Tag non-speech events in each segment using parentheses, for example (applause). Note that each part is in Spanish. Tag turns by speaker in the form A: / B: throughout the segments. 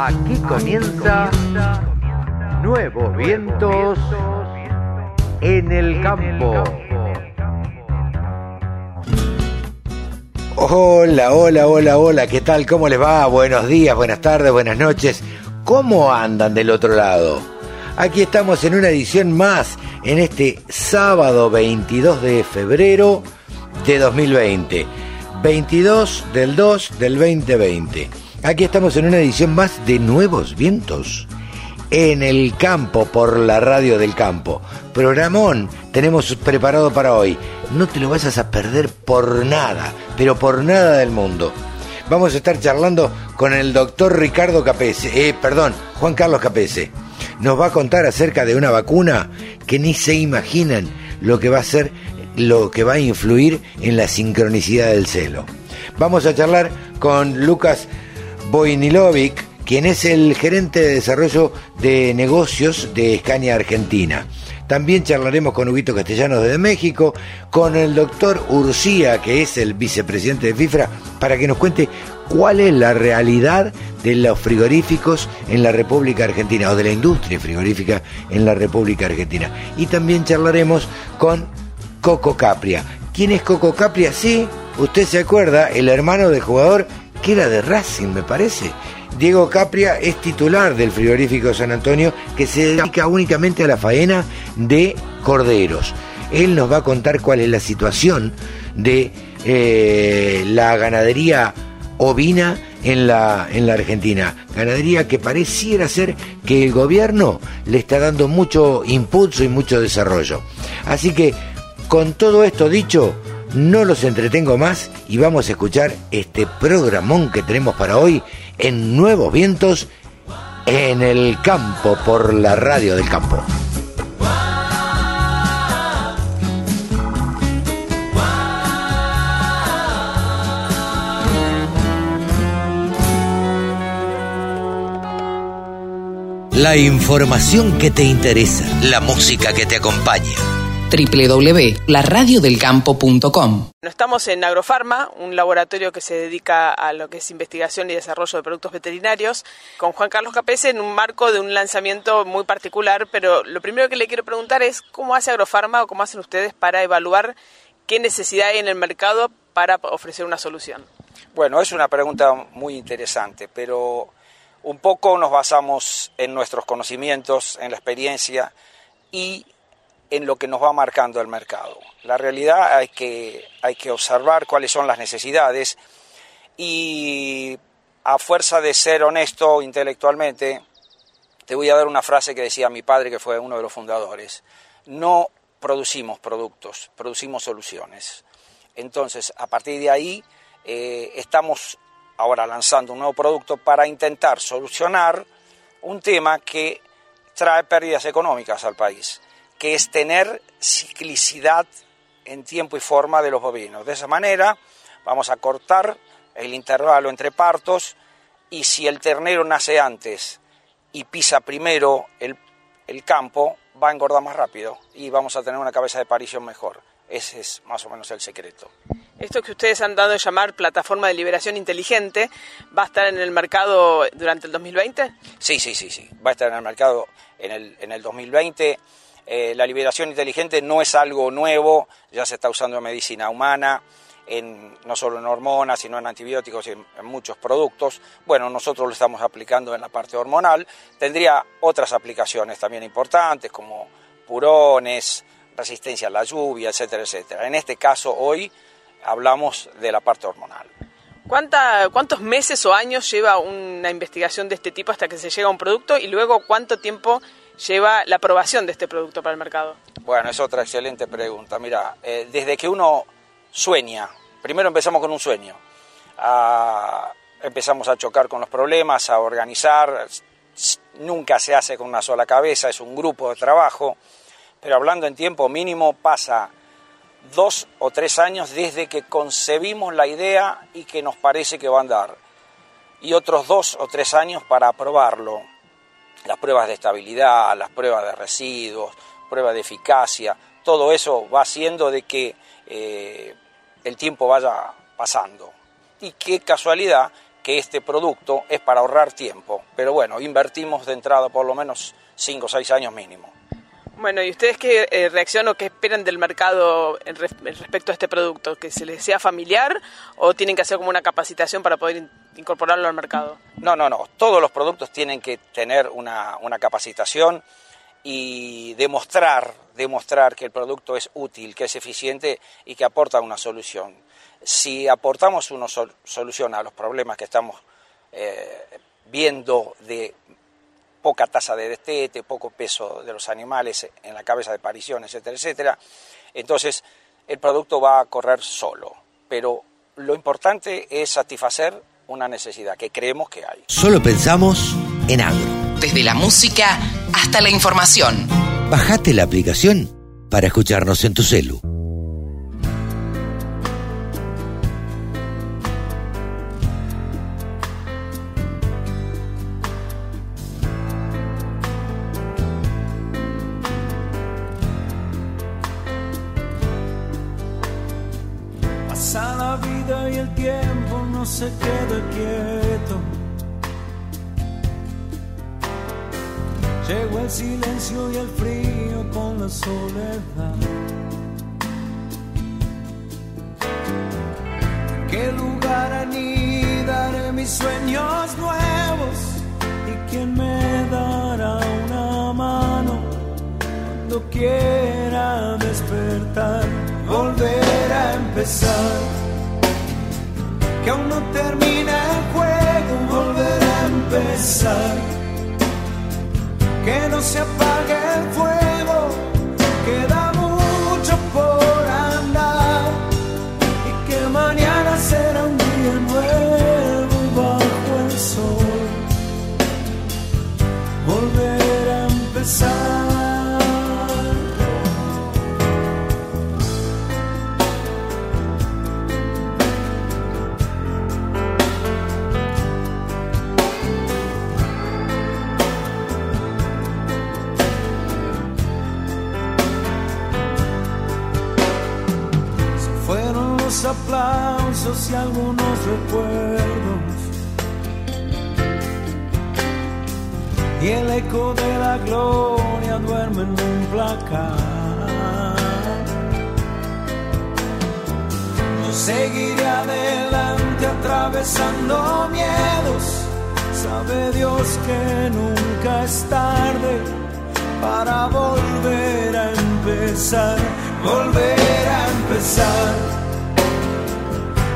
A: Aquí comienza Nuevos Vientos en el Campo.
B: Hola, hola, hola, hola, ¿qué tal? ¿Cómo les va? Buenos días, buenas tardes, buenas noches. ¿Cómo andan del otro lado? Aquí estamos en una edición más, en este sábado 22 de febrero de 2020. 22 del 2 del 2020. Aquí estamos en una edición más de Nuevos Vientos. En el campo, por la radio del campo. Programón tenemos preparado para hoy. No te lo vayas a perder por nada, pero por nada del mundo. Vamos a estar charlando con el doctor Ricardo Capese, eh, perdón, Juan Carlos Capese. Nos va a contar acerca de una vacuna que ni se imaginan lo que va a ser, lo que va a influir en la sincronicidad del celo. Vamos a charlar con Lucas Bojnilovic, quien es el gerente de desarrollo de negocios de Escaña Argentina. También charlaremos con Huguito Castellanos desde México, con el doctor Urcía, que es el vicepresidente de FIFRA, para que nos cuente cuál es la realidad de los frigoríficos en la República Argentina, o de la industria frigorífica en la República Argentina. Y también charlaremos con Coco Capria. ¿Quién es Coco Capria? Sí, usted se acuerda, el hermano del jugador que era de Racing, me parece. Diego Capria es titular del frigorífico San Antonio que se dedica únicamente a la faena de corderos. Él nos va a contar cuál es la situación de eh, la ganadería ovina en la, en la Argentina. Ganadería que pareciera ser que el gobierno le está dando mucho impulso y mucho desarrollo. Así que, con todo esto dicho, no los entretengo más y vamos a escuchar este programón que tenemos para hoy en Nuevos Vientos en el campo por la radio del campo. La información que te interesa, la música que te acompaña
C: www.laradiodelcampo.com. Estamos en Agrofarma, un laboratorio que se dedica a lo que es investigación y desarrollo de productos veterinarios, con Juan Carlos Capese en un marco de un lanzamiento muy particular, pero lo primero que le quiero preguntar es cómo hace Agrofarma o cómo hacen ustedes para evaluar qué necesidad hay en el mercado para ofrecer una solución.
D: Bueno, es una pregunta muy interesante, pero un poco nos basamos en nuestros conocimientos, en la experiencia y en lo que nos va marcando el mercado. La realidad hay que, hay que observar cuáles son las necesidades y a fuerza de ser honesto intelectualmente, te voy a dar una frase que decía mi padre, que fue uno de los fundadores. No producimos productos, producimos soluciones. Entonces, a partir de ahí, eh, estamos ahora lanzando un nuevo producto para intentar solucionar un tema que trae pérdidas económicas al país que es tener ciclicidad en tiempo y forma de los bovinos. De esa manera vamos a cortar el intervalo entre partos y si el ternero nace antes y pisa primero el, campo, va a engordar más rápido y vamos a tener una cabeza de parición mejor. Ese es más o menos el secreto.
C: Esto que ustedes han dado a llamar plataforma de liberación inteligente, ¿va a estar en el mercado durante el 2020?
D: Sí, sí, sí, sí. Va a estar en el mercado en el, en el 2020 eh, la liberación inteligente no es algo nuevo, ya se está usando en medicina humana, no solo en hormonas, sino en antibióticos y en, muchos productos. Bueno, nosotros lo estamos aplicando en la parte hormonal. Tendría otras aplicaciones también importantes como purones, resistencia a la lluvia, etcétera, etcétera. En este caso, hoy hablamos de la parte hormonal.
C: ¿Cuántos meses o años lleva una investigación de este tipo hasta que se llega a un producto y luego cuánto tiempo lleva la aprobación de este producto para el mercado?
D: Bueno, es otra excelente pregunta. Mira, eh, desde que uno sueña, primero empezamos con un sueño, empezamos a chocar con los problemas, a organizar, nunca se hace con una sola cabeza, es un grupo de trabajo, pero hablando en tiempo mínimo pasa dos o tres años desde que concebimos la idea y que nos parece que va a andar, y otros dos o tres años para aprobarlo las pruebas de estabilidad, las pruebas de residuos, pruebas de eficacia, todo eso va haciendo de que eh, el tiempo vaya pasando. Y qué casualidad que este producto es para ahorrar tiempo. Pero bueno, invertimos de entrada por lo menos 5 o 6 años mínimo.
C: Bueno, ¿y ustedes qué eh, o qué esperan del mercado respecto a este producto? ¿Que se les sea familiar o tienen que hacer como una capacitación para poder incorporarlo al mercado?
D: No, no, no. Todos los productos tienen que tener una, una capacitación y demostrar, demostrar que el producto es útil, que es eficiente y que aporta una solución. Si aportamos una solución a los problemas que estamos eh, viendo de poca tasa de destete, poco peso de los animales en la cabeza de parición, etcétera, etcétera, entonces el producto va a correr solo. Pero lo importante es satisfacer una necesidad que creemos que hay.
B: Solo pensamos en agro.
E: Desde la música hasta la información.
B: Bajate la aplicación para escucharnos en tu celu.
F: Que no se apague el fuego, y algunos recuerdos. Y el eco de la gloria duerme en un placar. Yo seguiré adelante atravesando miedos. Sabe Dios que nunca es tarde para volver a empezar, volver a empezar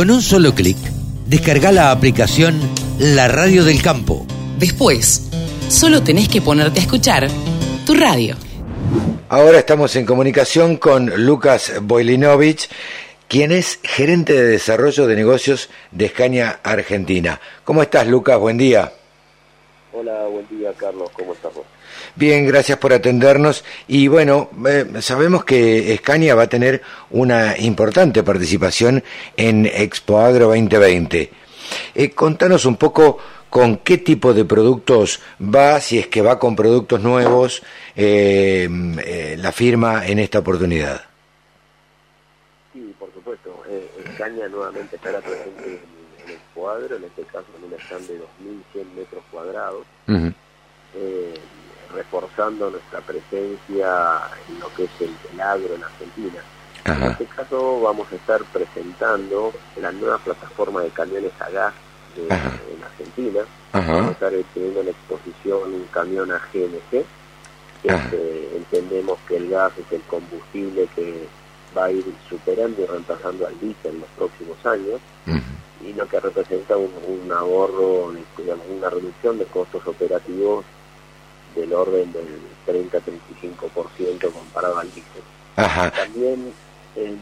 B: Con un solo clic, descarga la aplicación La Radio del Campo.
E: Después, solo tenés que ponerte a escuchar tu radio.
B: Ahora estamos en comunicación con Lucas Boilinovich, quien es gerente de desarrollo de negocios de Escaña Argentina. ¿Cómo estás, Lucas? Buen día.
G: Hola, buen día, Carlos. ¿Cómo estás vos?
B: Bien, gracias por atendernos. Y bueno, eh, sabemos que Escaña va a tener una importante participación en Expo Agro 2020. Eh, contanos un poco con qué tipo de productos va, si es que va con productos nuevos, eh, eh, la firma en esta oportunidad.
G: Sí, por supuesto. Escaña nuevamente estará presente en, en el cuadro, en este caso en un stand de 2.100 metros cuadrados, eh, reforzando nuestra presencia en lo que es el, el agro en Argentina. En
B: Ajá.
G: este caso vamos a estar presentando la nueva plataforma de camiones a gas de-
B: Ajá.
G: en Argentina. Vamos a
B: Ajá.
G: estar teniendo en exposición un camión a GNC.
B: Ajá.
G: este, entendemos que el gas es el combustible que va a ir superando y reemplazando al diésel en los próximos años y lo que representa un, un ahorro, digamos, una reducción de costos operativos del orden del 30-35% comparado al diésel.
B: Ajá.
G: También en,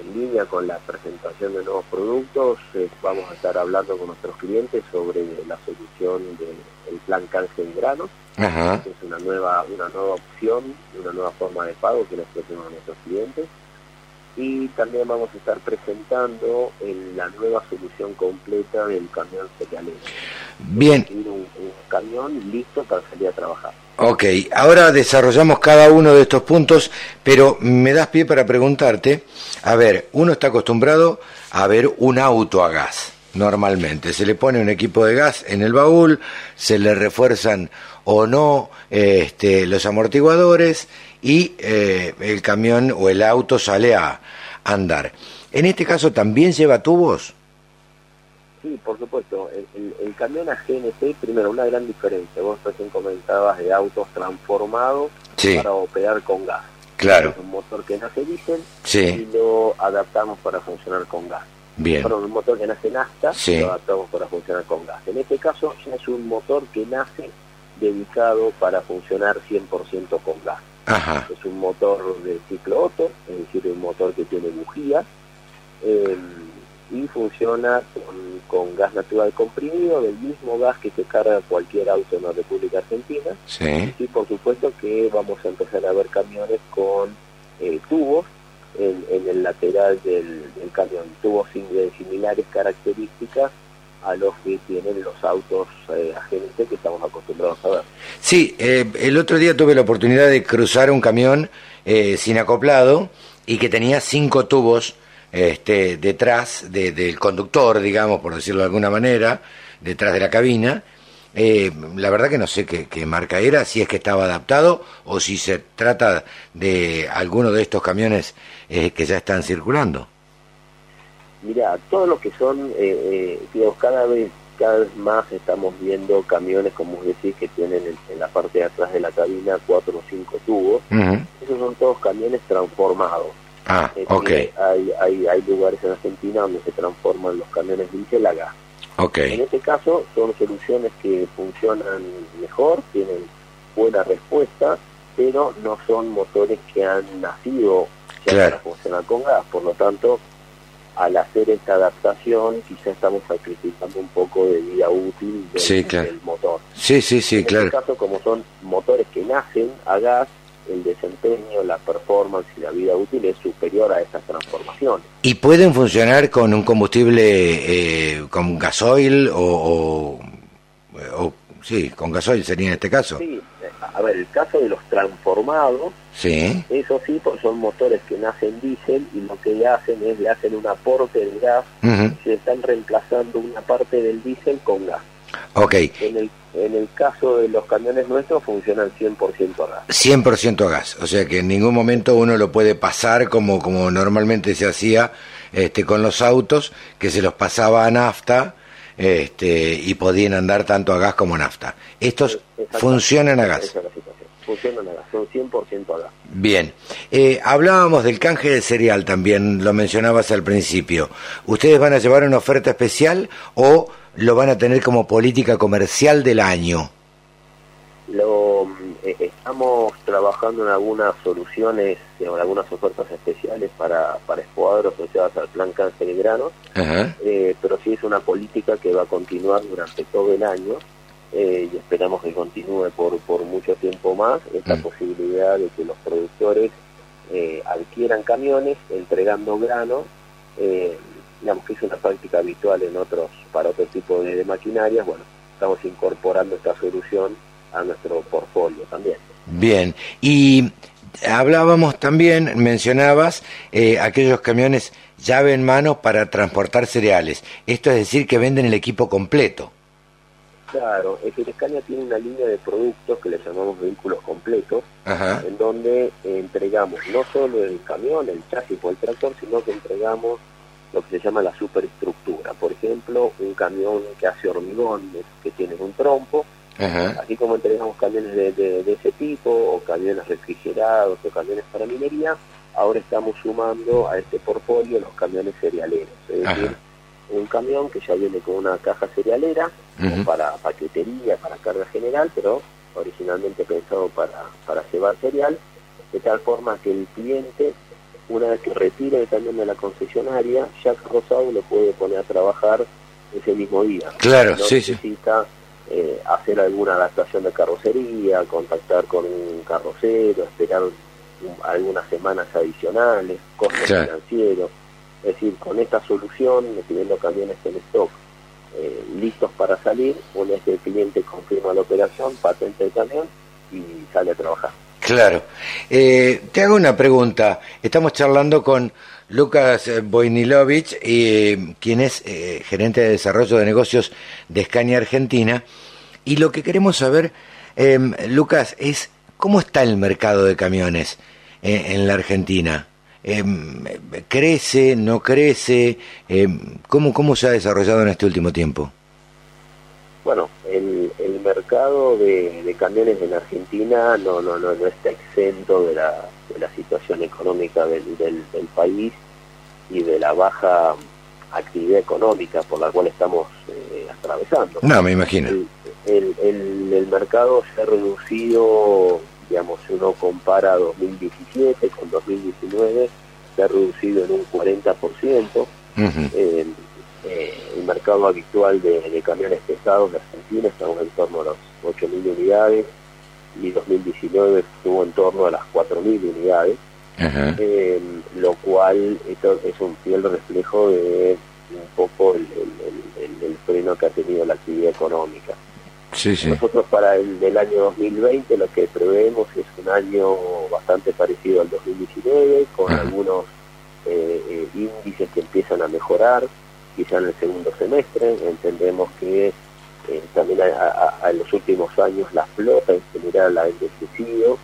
G: en línea con la presentación de nuevos productos, eh, vamos a estar hablando con nuestros clientes sobre la solución del plan canje en granos,
B: Ajá.
G: que es una nueva, una nueva opción, una nueva forma de pago que le ofrecemos a nuestros clientes. Y también vamos a estar presentando en la nueva solución completa del camión cerealero.
B: Bien,
G: un, un camión listo para salir a trabajar.
B: ok. Ahora desarrollamos cada uno de estos puntos, pero me das pie para preguntarte, a ver, uno está acostumbrado a ver un auto a gas, normalmente. Se le pone un equipo de gas en el baúl, se le refuerzan o no eh, este, los amortiguadores y eh, el camión o el auto sale a andar. En este caso también lleva tubos.
G: Sí, por supuesto. El, el- el camión a GNC, primero, una gran diferencia. Vos recién comentabas de autos transformados
B: Sí,
G: para operar con gas.
B: claro.
G: Es un motor que nace diésel
B: Sí,
G: y lo adaptamos para funcionar con gas.
B: bien.
G: Perdón, un motor que nace nafta
B: Sí.
G: lo adaptamos para funcionar con gas. En este caso ya es un motor que nace dedicado para funcionar 100% con gas.
B: Ajá.
G: Es un motor de ciclo Otto, es decir, un motor que tiene bujías eh, y funciona con, con gas natural comprimido, del mismo gas que se carga cualquier auto en la República Argentina.
B: Sí.
G: Y por supuesto que vamos a empezar a ver camiones con eh, tubos en, en el lateral del, del camión, tubos similares características a los que tienen los autos eh, agentes que estamos acostumbrados a ver.
B: Sí, eh, el otro día tuve la oportunidad de cruzar un camión eh, sin acoplado y que tenía cinco tubos este, detrás de- del conductor, digamos, por decirlo de alguna manera, detrás de la cabina. Eh, la verdad que no sé qué, qué marca era, si es que estaba adaptado o si se trata de alguno de estos camiones eh, que ya están circulando.
G: Mira, todo lo que son, eh, eh, digamos, cada vez, cada vez más estamos viendo camiones, como vos decís, que tienen en, la parte de atrás de la cabina cuatro o cinco tubos. Esos son todos camiones transformados.
B: Ah,
G: Es
B: ok,
G: hay, hay, hay lugares en Argentina donde se transforman los camiones diésel a gas.
B: ok.
G: En este caso son soluciones que funcionan mejor, tienen buena respuesta, pero no son motores que han nacido ya
B: Claro.
G: para funcionar con gas. Por lo tanto, al hacer esta adaptación, quizá estamos sacrificando un poco de vida útil del,
B: Sí, claro.
G: del motor.
B: Sí, sí, sí,
G: en
B: claro.
G: este caso, como son motores que nacen a gas, el desempeño, la performance y la vida útil es superior a esas transformaciones.
B: ¿Y pueden funcionar con un combustible, eh, con gasoil o, o, o- Sí, con gasoil sería en este caso.
G: Sí, a ver, el caso de los transformados,
B: Sí,
G: Eso sí, pues son motores que nacen diésel y lo que hacen es le hacen un aporte de gas y se están reemplazando una parte del diésel con gas.
B: ok.
G: En el, en el caso de los camiones nuestros funcionan 100% a gas.
B: 100% a gas, o sea que en ningún momento uno lo puede pasar como, como normalmente se hacía este, con los autos, que se los pasaba a nafta este, y podían andar tanto a gas como a nafta. Estos funcionan a gas.
G: Esa es la situación. Funcionan a gas, son 100% a gas.
B: Bien, Eh, hablábamos del canje de cereal también, lo mencionabas al principio. ¿Ustedes van a llevar una oferta especial o lo van a tener como política comercial del año?
G: Lo, eh, estamos trabajando en algunas soluciones, en algunas ofertas especiales para, para escuadros asociadas al plan cáncer y granos, eh, pero sí es una política que va a continuar durante todo el año eh, y esperamos que continúe por, por mucho tiempo más esta mm. posibilidad de que los productores adquieran camiones entregando granos, digamos que es una práctica habitual en otros para otro tipo de, de maquinarias, bueno, estamos incorporando esta solución a nuestro portfolio también.
B: Bien, y hablábamos también, mencionabas, eh, aquellos camiones llave en mano para transportar cereales. Esto es decir que venden el equipo completo.
G: Claro, es que Escaña tiene una línea de productos que le llamamos vehículos completos, en donde entregamos no solo el camión, el chasis o el tractor, sino que entregamos lo que se llama la superestructura. Por ejemplo, un camión que hace hormigón, que tiene un trompo, Así como entregamos camiones de, ese tipo, o camiones refrigerados, o camiones para minería, ahora estamos sumando a este portfolio los camiones cerealeros. Es decir, un camión que ya viene con una caja cerealera, para paquetería, para carga general, pero originalmente pensado para, para llevar cereal, de tal forma que el cliente, una vez que retire el camión de la concesionaria, ya Rosado lo puede poner a trabajar ese mismo día.
B: Claro, sí, sí
G: eh, hacer alguna adaptación de carrocería, contactar con un carrocero, esperar algunas semanas adicionales, costos financieros. Es decir, con esta solución, teniendo camiones en stock eh, listos para salir, una vez que el cliente confirma la operación, patente el camión y sale a trabajar.
B: Claro. Eh, te hago una pregunta. Estamos charlando con Lucas Boinilovich, eh, quien es eh, gerente de desarrollo de negocios de Scania Argentina. Y lo que queremos saber, em, Lucas, es cómo está el mercado de camiones en la Argentina. Em, ¿Crece? ¿No crece? Em, ¿cómo, ¿Cómo se ha desarrollado en este último tiempo?
G: Bueno, el, mercado de, camiones en Argentina no, no, no, no está exento de la, de la situación económica del, del, país y de la baja actividad económica por la cual estamos eh, atravesando.
B: No, me imagino.
G: El, el, mercado se ha reducido, digamos, si uno compara 2017 con 2019, se ha reducido en un 40%. Eh, el mercado habitual de, camiones pesados de Argentina estamos en torno a las 8.000 unidades y 2019 estuvo en torno a las 4.000 unidades, eh, lo cual esto es un fiel reflejo de un poco el, freno que ha tenido la actividad económica. Nosotros para el del año 2020 lo que preveemos es un año bastante parecido al 2019, con algunos eh, índices que empiezan a mejorar quizá en el segundo semestre. Entendemos que eh, también en los últimos años la flota en general ha envejecido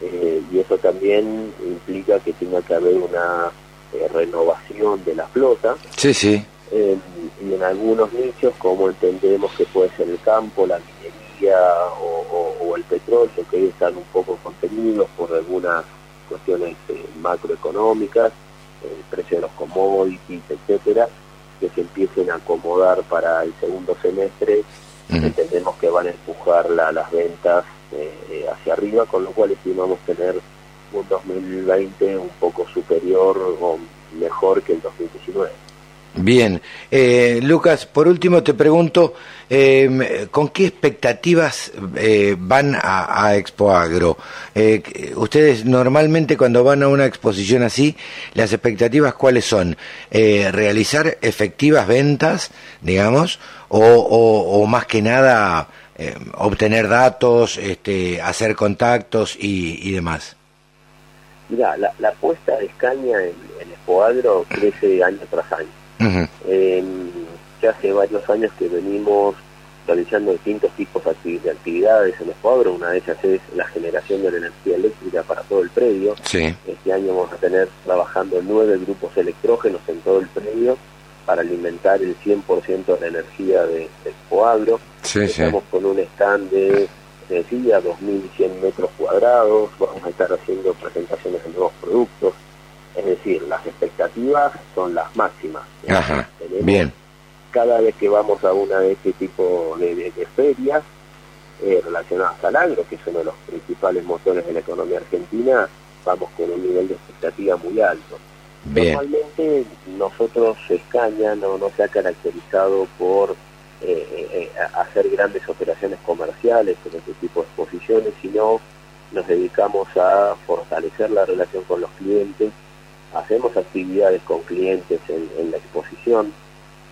G: eh, y eso también implica que tenga que haber una eh, renovación de la flota.
B: Sí, sí.
G: y en algunos nichos, como entendemos que puede ser el campo, la minería o, el petróleo, que hoy están un poco contenidos por algunas cuestiones macroeconómicas, el precio de los commodities, etcétera, que se empiecen a acomodar para el segundo semestre, entendemos que van a empujar las ventas eh, eh, hacia arriba, con lo cual estimamos tener un 2020 un poco superior o mejor que el 2019.
B: Bien, eh, Lucas, por último te pregunto, eh, ¿con qué expectativas eh, van a, a, Expo Agro? Eh, ustedes normalmente cuando van a una exposición así, las expectativas cuáles son? Eh, ¿Realizar efectivas ventas, digamos, o, o, o más que nada obtener datos, este, hacer contactos y, y demás?
G: Mira, la, la apuesta de Escaña en, en Expo Agro crece año tras año eh, ya hace varios años que venimos realizando distintos tipos de actividades en el cuadro. Una de ellas es la generación de la energía eléctrica para todo el predio. Este año vamos a tener trabajando nueve grupos electrógenos en todo el predio para alimentar el 100% de la energía de, del Coagro. Estamos con un stand de decía 2.100 metros cuadrados, vamos a estar haciendo presentaciones de nuevos productos, es decir, las expectativas son las máximas.
B: bien.
G: Cada vez que vamos a una de este tipo de, ferias, eh, relacionadas al agro, que es uno de los principales motores de la economía argentina, vamos con un nivel de expectativa muy alto. Normalmente nosotros Escaña no, no se ha caracterizado por eh, eh, hacer grandes operaciones comerciales en este tipo de exposiciones, sino nos dedicamos a fortalecer la relación con los clientes, hacemos actividades con clientes en, la exposición,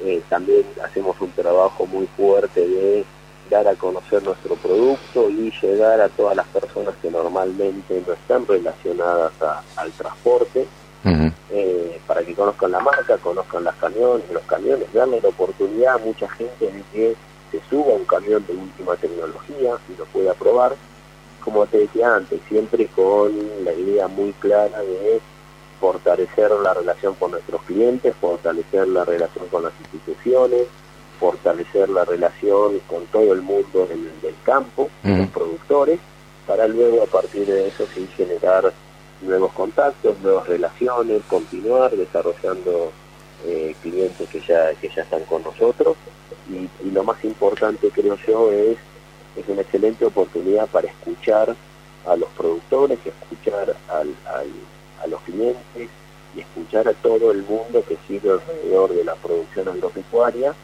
G: eh, también hacemos un trabajo muy fuerte de dar a conocer nuestro producto y llegar a todas las personas que normalmente no están relacionadas al transporte, eh, para que conozcan la marca, conozcan las camiones, los camiones, darle la oportunidad a mucha gente de que se suba a un camión de última tecnología y lo pueda probar, como te decía antes, siempre con la idea muy clara de fortalecer la relación con nuestros clientes, fortalecer la relación con las instituciones, fortalecer la relación con todo el mundo del, campo, los productores, para luego a partir de eso sí generar nuevos contactos, nuevas relaciones, continuar desarrollando eh, clientes que ya, que ya están con nosotros. Y, lo más importante creo yo es, es una excelente oportunidad para escuchar a los productores, escuchar al, a los clientes y escuchar a todo el mundo que sigue alrededor de la producción agropecuaria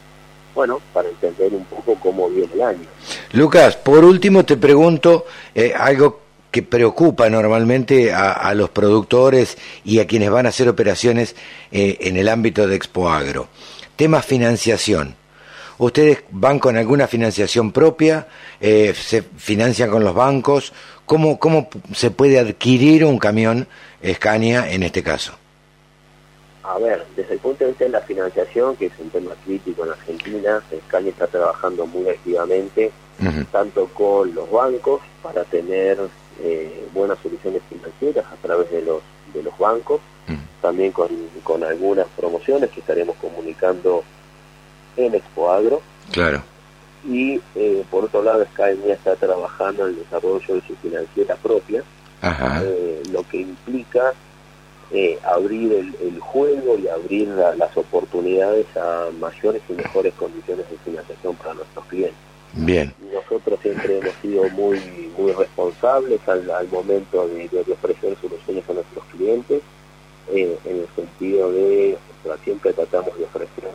G: bueno, para entender un poco cómo viene el año.
B: Lucas, por último te pregunto eh, algo que preocupa normalmente a, los productores y a quienes van a hacer operaciones eh, en el ámbito de Expo Agro. Tema financiación. ¿Ustedes van con alguna financiación propia? Eh, ¿Se financian con los bancos? ¿Cómo, ¿Cómo se puede adquirir un camión Scania en este caso?
G: A ver, desde el punto de vista de la financiación, que es un tema crítico en Argentina, Scania está trabajando muy activamente, tanto con los bancos para tener eh, buenas soluciones financieras a través de los, de los bancos, también con, con algunas promociones que estaremos comunicando en Expo Agro.
B: Claro.
G: Y eh, por otro lado, Scania está trabajando en el desarrollo de su financiera propia, eh, lo que implica eh, abrir el, juego y abrir las oportunidades a mayores y mejores condiciones de financiación para nuestros clientes.
B: Bien.
G: Nosotros siempre hemos sido muy muy responsables al, momento de, ofrecer soluciones a nuestros clientes, eh, en el sentido de, siempre tratamos de ofrecer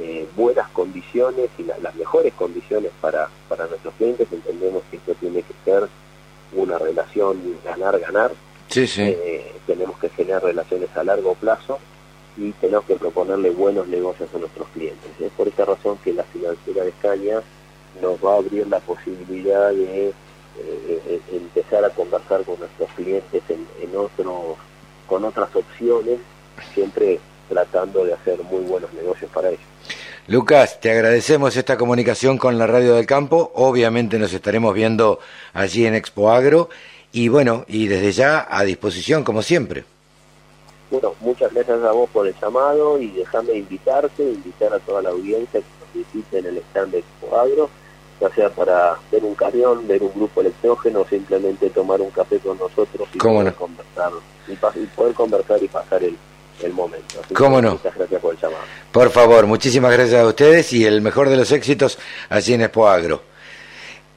G: eh, buenas condiciones y las mejores condiciones para, para nuestros clientes. Entendemos que esto tiene que ser una relación ganar-ganar
B: Sí, sí.
G: Eh, tenemos que generar relaciones a largo plazo y tenemos que proponerle buenos negocios a nuestros clientes. Es por esta razón que la financiera de Escaña nos va a abrir la posibilidad de eh, eh, empezar a conversar con nuestros clientes en, en otros, con otras opciones, siempre tratando de hacer muy buenos negocios para ellos.
B: Lucas, te agradecemos esta comunicación con la Radio del Campo. Obviamente nos estaremos viendo allí en Expo Agro y bueno, y desde ya a disposición como siempre.
G: Bueno, muchas gracias a vos por el llamado y déjame invitarte, invitar a toda la audiencia que nos visite en el stand de Expo Agro, ya sea para ver un camión, ver un grupo electrógeno, simplemente tomar un café con nosotros y poder conversar y, poder conversar y pasar el, el momento.
B: ¿Cómo no?
G: Muchas gracias por el llamado.
B: Por favor, muchísimas gracias a ustedes y el mejor de los éxitos allí en Expo Agro.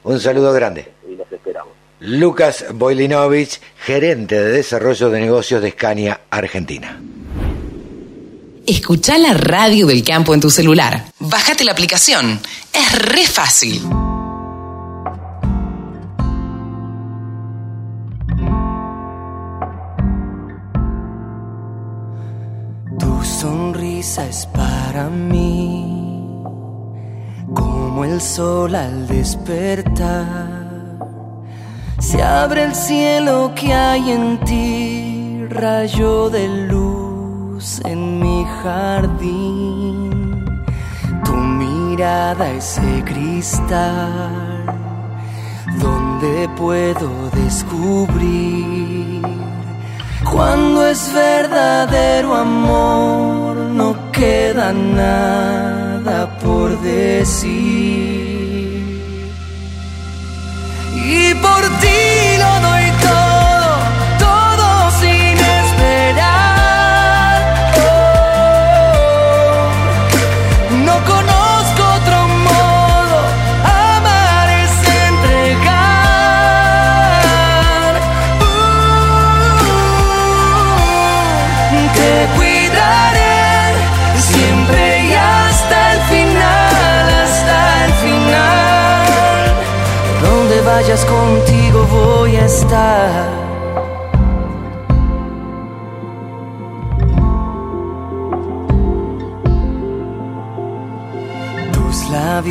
B: Un saludo grande.
G: Y los esperamos.
B: Lucas Boilinovich, gerente de desarrollo de negocios de Scania Argentina.
E: Escucha la radio del campo en tu celular. Bájate la aplicación. Es re fácil.
F: Es para mí como el sol al despertar se abre el cielo que hay en ti, rayo de luz en mi jardín. Tu mirada ese cristal donde puedo descubrir cuando es verdadero amor, queda nada por decir. Y por ti lo doy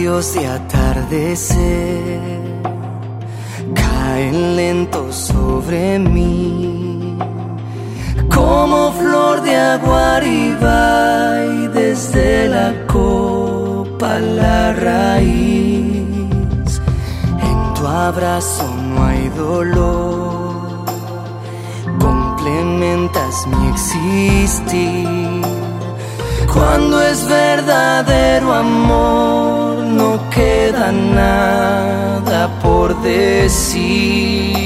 F: Labios de atardecer caen lentos sobre mí como flor de agua arriba y desde la copa la raíz. En tu abrazo no hay dolor, complementas mi existir. Cuando es verdadero amor, queda nada por decir.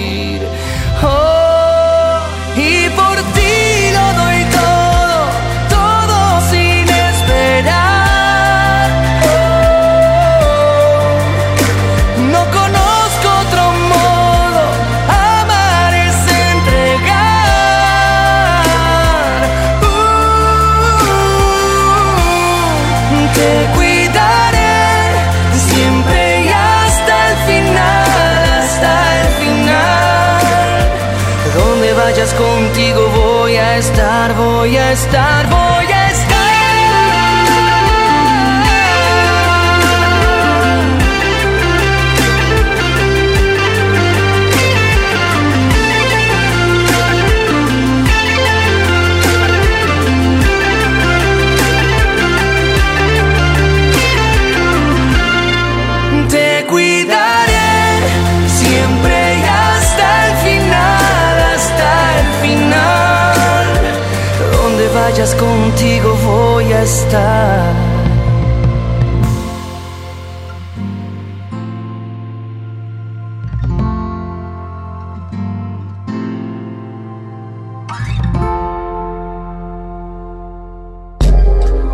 F: Contigo voy a estar, voy a estar, voy a estar.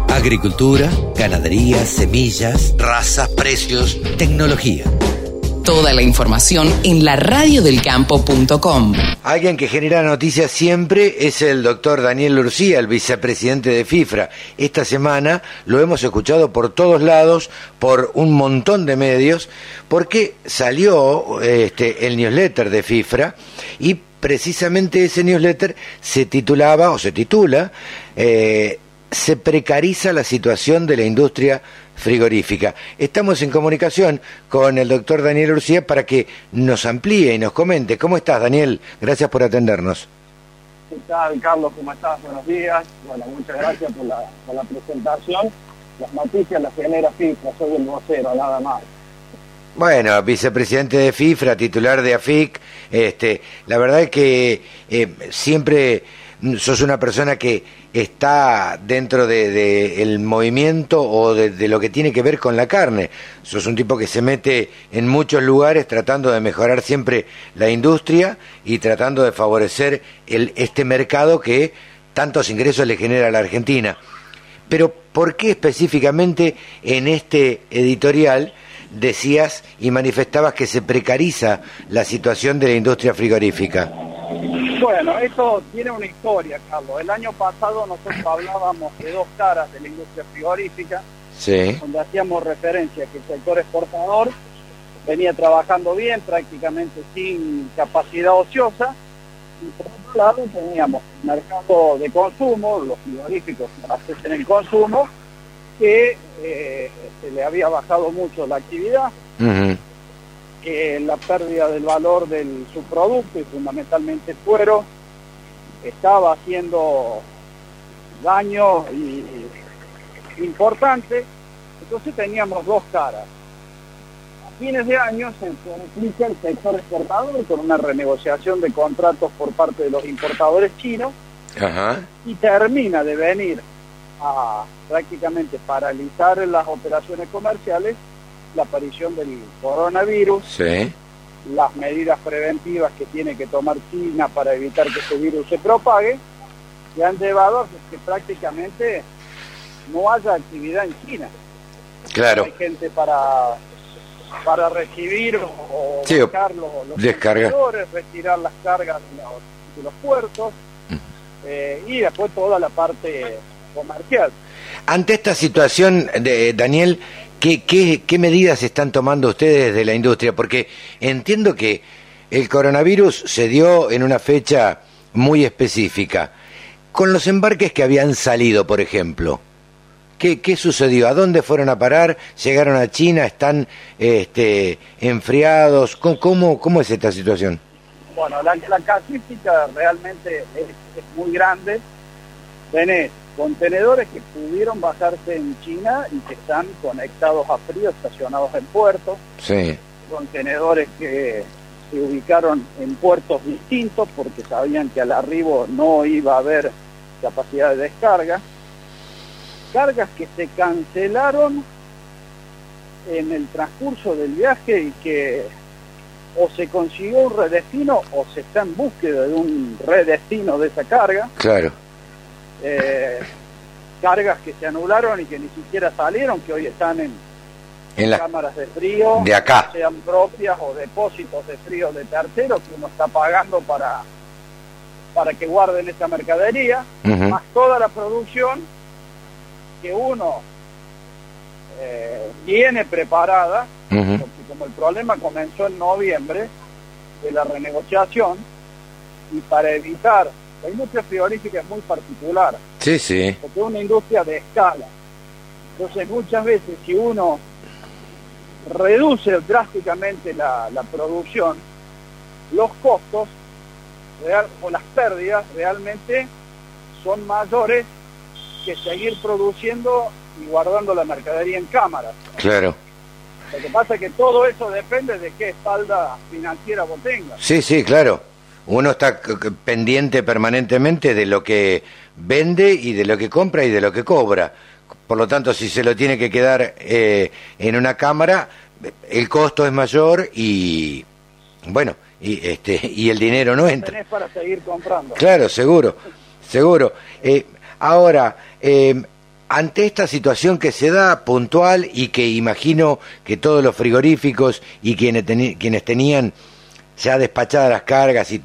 B: Agricultura, ganadería, semillas, razas, precios, tecnología.
E: Toda la información en la radiodelcampo.com.
B: Alguien que genera noticias siempre es el doctor Daniel Urcía, el vicepresidente de FIFRA. Esta semana lo hemos escuchado por todos lados, por un montón de medios, porque salió este, el newsletter de FIFRA y precisamente ese newsletter se titulaba o se titula eh, Se precariza la situación de la industria frigorífica. Estamos en comunicación con el doctor Daniel Urcía para que nos amplíe y nos comente. ¿Cómo estás, Daniel? Gracias por atendernos.
H: ¿Qué tal, Carlos? ¿Cómo estás? Buenos días. Bueno, muchas gracias por la, por la presentación. Las noticias las genera FIFRA, soy el vocero, nada más.
B: Bueno, vicepresidente de FIFRA, titular de AFIC, este, la verdad es que eh, siempre sos una persona que está dentro del de, el movimiento o de, de, lo que tiene que ver con la carne. Sos un tipo que se mete en muchos lugares tratando de mejorar siempre la industria y tratando de favorecer el, este mercado que tantos ingresos le genera a la Argentina. Pero ¿por qué específicamente en este editorial decías y manifestabas que se precariza la situación de la industria frigorífica?
H: Bueno, esto tiene una historia, Carlos. El año pasado nosotros hablábamos de dos caras de la industria frigorífica,
B: sí.
H: donde hacíamos referencia que el sector exportador venía trabajando bien, prácticamente sin capacidad ociosa, y por otro lado teníamos el mercado de consumo, los frigoríficos que en el consumo, que eh, se le había bajado mucho la actividad.
B: Uh -huh
H: que la pérdida del valor de su producto y fundamentalmente cuero estaba haciendo daño y, y importante, entonces teníamos dos caras. A fines de año se complica el sector exportador con una renegociación de contratos por parte de los importadores chinos
B: Ajá.
H: y termina de venir a prácticamente paralizar las operaciones comerciales la aparición del coronavirus,
B: sí.
H: las medidas preventivas que tiene que tomar China para evitar que ese virus se propague, que han llevado a que prácticamente no haya actividad en China.
B: Claro.
H: Hay gente para para recibir o,
B: sí,
H: los, los retirar las cargas de los, de los puertos. eh, y después toda la parte comercial.
B: Ante esta situación, de, Daniel, ¿qué, qué, qué medidas están tomando ustedes de la industria? Porque entiendo que el coronavirus se dio en una fecha muy específica. Con los embarques que habían salido, por ejemplo, ¿qué, qué sucedió? ¿A dónde fueron a parar? ¿Llegaron a China? ¿Están este, enfriados? ¿Cómo, cómo, es esta situación?
H: Bueno, la, la casística realmente es, es, muy grande. Tenés contenedores que pudieron bajarse en China y que están conectados a frío, estacionados en puertos.
B: Sí.
H: Contenedores que se ubicaron en puertos distintos porque sabían que al arribo no iba a haber capacidad de descarga. Cargas que se cancelaron en el transcurso del viaje y que o se consiguió un redestino o se está en búsqueda de un redestino de esa carga.
B: Claro.
H: Eh, cargas que se anularon y que ni siquiera salieron, que hoy están en,
B: en las
H: cámaras de frío,
B: de acá.
H: sean propias o depósitos de frío de terceros que uno está pagando para, para que guarden esta mercadería,
B: Uh -huh.
H: más toda la producción que uno eh, tiene preparada,
B: Uh -huh.
H: porque como el problema comenzó en noviembre de la renegociación, y para evitar, la industria frigorífica es muy particular,
B: Sí, sí.
H: porque es una industria de escala. Entonces muchas veces si uno reduce drásticamente la, la producción, los costos real, o las pérdidas realmente son mayores que seguir produciendo y guardando la mercadería en cámaras.
B: Claro.
H: Lo que pasa es que todo eso depende de qué espalda financiera vos tengas.
B: Sí, sí, claro. Uno está pendiente permanentemente de lo que vende y de lo que compra y de lo que cobra. Por lo tanto, si se lo tiene que quedar eh, en una cámara, el costo es mayor y bueno, y este (laughs) y el dinero no entra.
H: Tenés para seguir comprando.
B: Claro, seguro, seguro. Eh, ahora, eh, ante esta situación que se da puntual y que imagino que todos los frigoríficos y quienes, quienes tenían ya despachadas las cargas y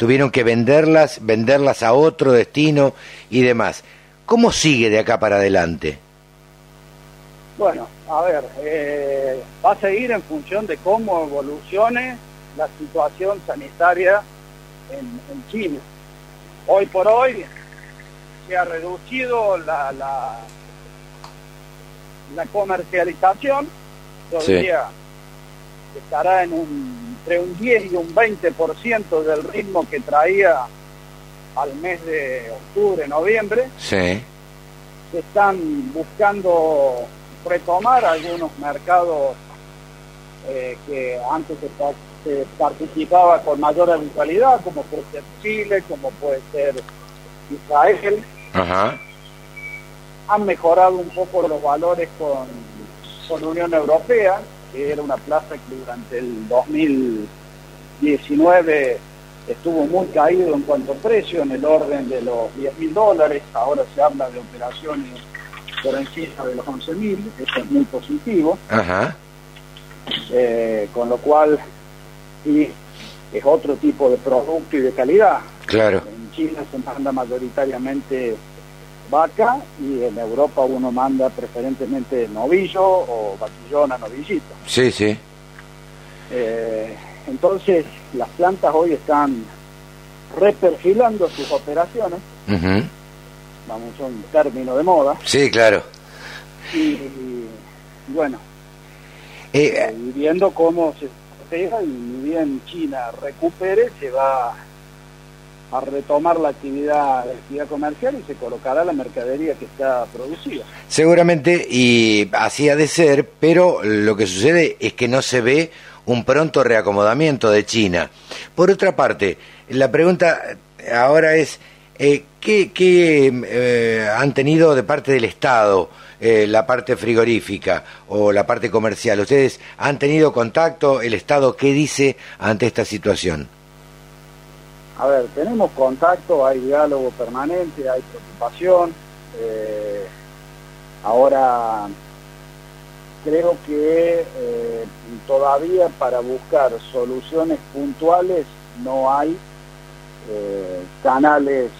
B: tuvieron que venderlas, venderlas a otro destino y demás. ¿Cómo sigue de acá para adelante?
H: Bueno, a ver, eh, va a seguir en función de cómo evolucione la situación sanitaria en, en China. Hoy por hoy se ha reducido la, la, la comercialización, yo
B: Sí.
H: diría que estará en un, entre un 10 y un 20% del ritmo que traía al mes de octubre, noviembre.
B: Sí,
H: se están buscando retomar algunos mercados eh, que antes se, pa- se participaba con mayor habitualidad, como puede ser Chile, como puede ser Israel.
B: ajá,
H: Han mejorado un poco los valores con, con Unión Europea, que era una plaza que durante el 2019 estuvo muy caído en cuanto a precio, en el orden de los 10 mil dólares, ahora se habla de operaciones por encima de los 11 mil, eso es muy positivo,
B: ajá,
H: eh, con lo cual sí, es otro tipo de producto y de calidad.
B: claro,
H: En China se manda mayoritariamente vaca y en Europa uno manda preferentemente novillo o vaquillona, novillito.
B: sí, sí,
H: Eh, entonces, las plantas hoy están reperfilando sus operaciones, vamos a un término de moda,
B: sí, claro.
H: y, y bueno,
B: Eh,
H: eh, y viendo cómo se y ni bien China recupere, se va a retomar la actividad, la actividad comercial y se colocará la mercadería que está producida.
B: Seguramente, y así ha de ser, pero lo que sucede es que no se ve un pronto reacomodamiento de China. Por otra parte, la pregunta ahora es, eh, ¿qué, qué, eh, han tenido de parte del Estado eh, la parte frigorífica o la parte comercial? ¿Ustedes han tenido contacto? ¿El Estado qué dice ante esta situación?
H: A ver, tenemos contacto, hay diálogo permanente, hay preocupación. eh, ahora creo que eh, todavía para buscar soluciones puntuales no hay eh, canales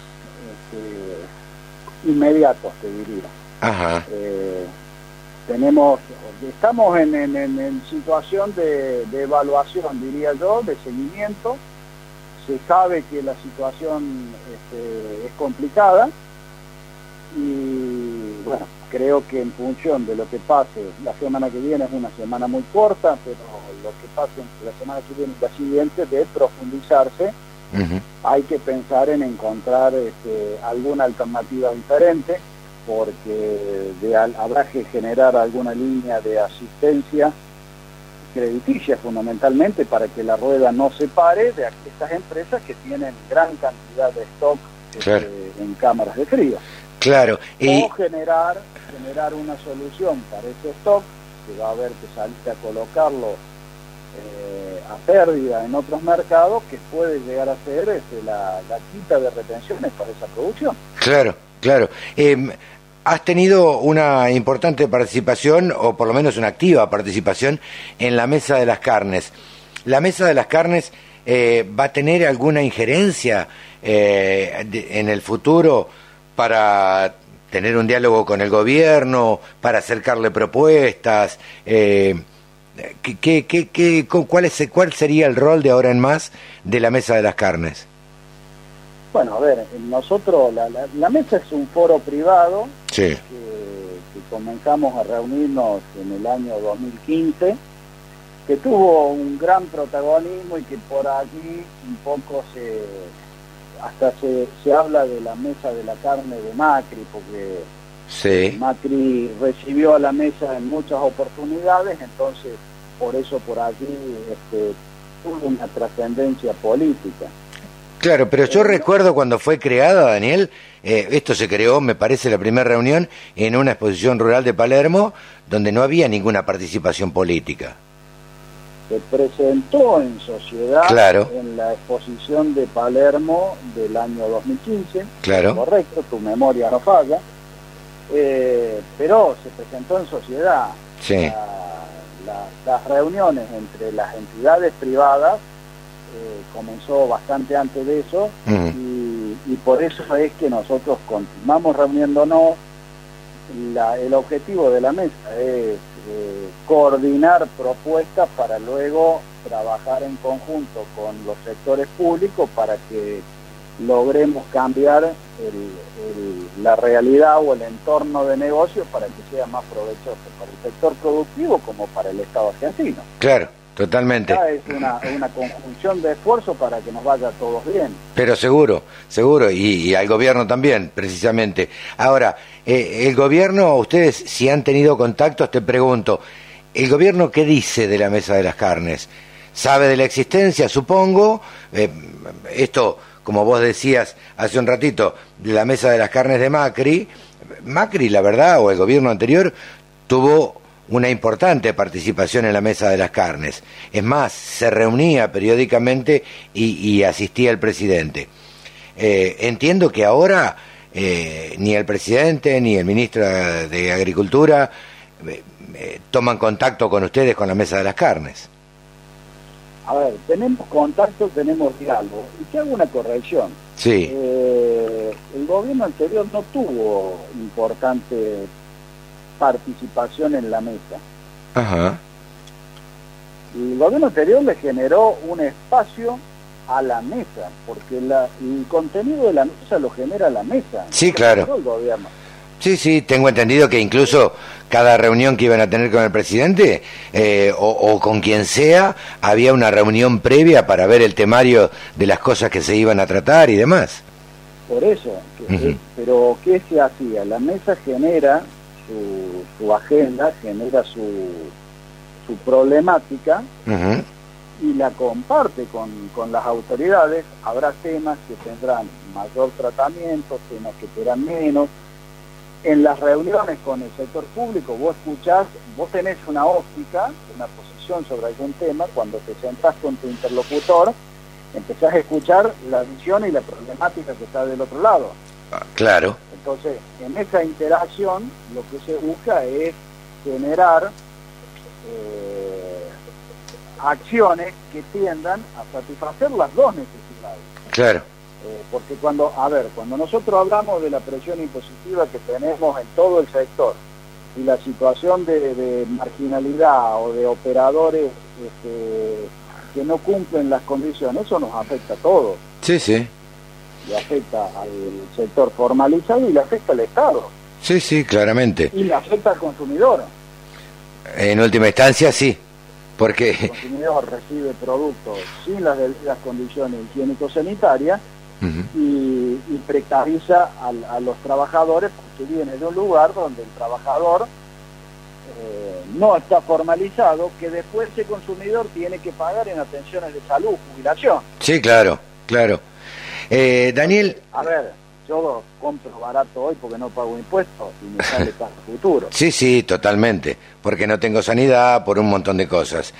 H: este, inmediatos, te diría.
B: Ajá.
H: Tenemos, estamos en, en- en- en situación de, de evaluación, diría yo, de seguimiento. Se sabe que la situación este, es complicada y bueno, creo que en función de lo que pase, la semana que viene es una semana muy corta, pero lo que pase entre la semana que viene y la siguiente de profundizarse, hay que pensar en encontrar este, alguna alternativa diferente, porque de habrá que generar alguna línea de asistencia crediticia fundamentalmente para que la rueda no se pare de estas empresas que tienen gran cantidad de stock este, en cámaras de frío.
B: Claro. Y,
H: O generar, generar una solución para ese stock, que va a haber que salir a colocarlo eh, a pérdida en otros mercados, que puede llegar a ser este, la, la quita de retenciones para esa producción.
B: Claro, claro. Eh, has tenido una importante participación, o por lo menos una activa participación, en la mesa de las carnes. ¿La mesa de las carnes eh, va a tener alguna injerencia eh, de- en el futuro para tener un diálogo con el gobierno, para acercarle propuestas? Eh, ¿qué, qué, qué, qué- cu- cuál, es, ¿Cuál sería el rol de ahora en más de la mesa de las carnes?
H: Bueno, a ver, nosotros, la, la- la mesa es un foro privado
B: Sí.
H: que, que comenzamos a reunirnos en el año 2015, que tuvo un gran protagonismo y que por allí un poco se hasta se, se habla de la mesa de la carne de Macri, porque
B: Sí.
H: Macri recibió a la mesa en muchas oportunidades, entonces por eso por allí este, tuvo una trascendencia política.
B: Claro, pero yo recuerdo cuando fue creada, Daniel, eh, esto se creó, me parece, la primera reunión en una exposición rural de Palermo, donde no había ninguna participación política.
H: se presentó en sociedad
B: Claro.
H: en la exposición de Palermo del año 2015,
B: Claro.
H: correcto, tu memoria no falla, eh, pero se presentó en sociedad.
B: Sí.
H: La- la- las reuniones entre las entidades privadas eh, comenzó bastante antes de eso y, y por eso es que nosotros continuamos reuniéndonos. La- el objetivo de la mesa es eh, coordinar propuestas para luego trabajar en conjunto con los sectores públicos para que logremos cambiar el- el- la realidad o el entorno de negocio para que sea más provechoso para el sector productivo como para el Estado argentino.
B: Claro, totalmente.
H: Es una, una conjunción de esfuerzos para que nos vaya a todos bien.
B: Pero seguro, seguro, y, y al gobierno también, precisamente. Ahora, eh, el gobierno, ustedes si han tenido contactos, te pregunto, ¿el gobierno qué dice de la mesa de las carnes? ¿Sabe de la existencia, supongo? Eh, esto, como vos decías hace un ratito, la mesa de las carnes de Macri, Macri, la verdad, o el gobierno anterior, tuvo una importante participación en la mesa de las carnes. Es más, se reunía periódicamente y, y asistía el presidente. Eh, entiendo que ahora eh, ni el presidente ni el ministro de Agricultura eh, eh, toman contacto con ustedes con la mesa de las carnes.
H: A ver, tenemos contacto, tenemos diálogo. Y te hago una corrección.
B: Sí,
H: Eh, el gobierno anterior no tuvo importante participación en la mesa.
B: ajá,
H: El gobierno anterior le generó un espacio a la mesa, porque la- el contenido de la mesa lo genera la mesa.
B: Sí, claro.
H: El gobierno.
B: Sí, sí, tengo entendido que incluso cada reunión que iban a tener con el presidente eh, o, o con quien sea, había una reunión previa para ver el temario de las cosas que se iban a tratar y demás.
H: Por eso, que- eh, pero ¿qué se hacía? La mesa genera su, su agenda, genera su, su problemática y la comparte con, con las autoridades. Habrá temas que tendrán mayor tratamiento, temas que serán menos. En las reuniones con el sector público vos escuchás, vos tenés una óptica, una posición sobre algún tema, cuando te sentás con tu interlocutor, empezás a escuchar la visión y la problemática que está del otro lado.
B: Claro,
H: Entonces, en esa interacción lo que se busca es generar eh, acciones que tiendan a satisfacer las dos necesidades.
B: claro,
H: Eh, porque cuando, a ver, cuando nosotros hablamos de la presión impositiva que tenemos en todo el sector y la situación de, de marginalidad o de operadores este, que no cumplen las condiciones, eso nos afecta a todos.
B: Sí, sí.
H: Le afecta al sector formalizado y le afecta al Estado.
B: Sí, sí, claramente.
H: Y le afecta al consumidor.
B: En última instancia, sí. Porque...
H: El consumidor recibe productos sin las debidas condiciones higiénico-sanitarias y, y, precariza a, a, los trabajadores porque viene de un lugar donde el trabajador eh, no está formalizado, que después ese consumidor tiene que pagar en atenciones de salud, jubilación.
B: Sí, claro, claro. Eh, Daniel...
H: A ver, yo compro barato hoy porque no pago impuestos y me sale para el futuro.
B: Sí, sí, totalmente, porque no tengo sanidad, por un montón de cosas.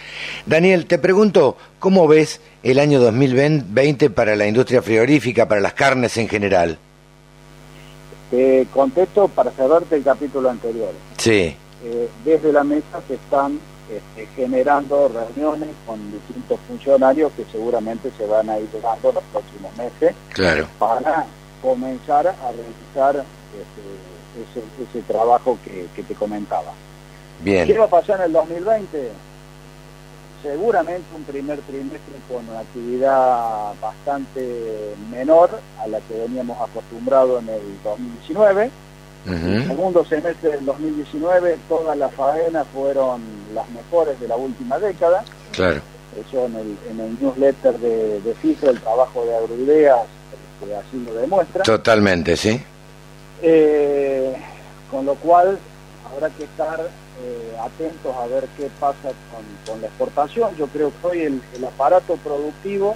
B: Daniel, te pregunto, ¿cómo ves el año 2020 para la industria frigorífica, para las carnes en general?
H: Te contesto para cerrarte el capítulo anterior.
B: Sí.
H: Eh, desde la mesa se están este, generando reuniones con distintos funcionarios que seguramente se van a ir dando los próximos meses
B: claro.
H: para comenzar a realizar ese, ese, ese trabajo que, que, te comentaba.
B: Bien.
H: ¿Qué va a pasar en el 2020? Seguramente un primer trimestre con una actividad bastante menor a la que veníamos acostumbrados en el 2019. Uh -huh. El segundo semestre del 2019 todas las faenas fueron las mejores de la última década.
B: Claro.
H: Eso en el, en el newsletter de, de FIFA, el trabajo de Agroideas, que así lo demuestra.
B: Totalmente, sí.
H: Eh, con lo cual habrá que estar eh, atentos a ver qué pasa con, con, la exportación. Yo creo que hoy el, el aparato productivo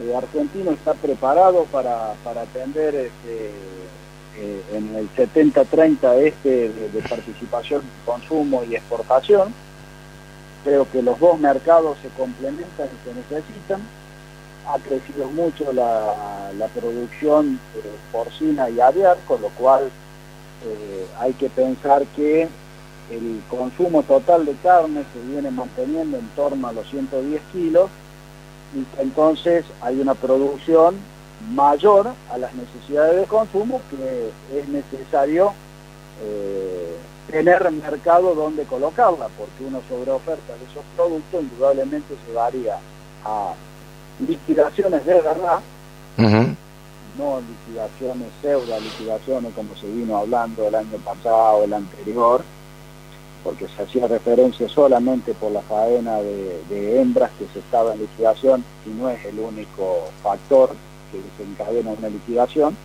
H: eh, argentino está preparado para, para atender este, eh, en el 70-30 este de, participación, consumo y exportación. Creo que los dos mercados se complementan y se necesitan ha crecido mucho la, la producción eh, porcina y aviar, con lo cual eh, hay que pensar que el consumo total de carne se viene manteniendo en torno a los 110 kilos y entonces hay una producción mayor a las necesidades de consumo que es necesario eh, tener mercado donde colocarla, porque una sobreoferta de esos productos indudablemente llevaría a liquidaciones de verdad,
B: uh -huh.
H: no liquidaciones, pseudo liquidaciones como se vino hablando el año pasado, el anterior, porque se hacía referencia solamente por la faena de, de hembras que se estaba en liquidación y no es el único factor que desencadena una liquidación,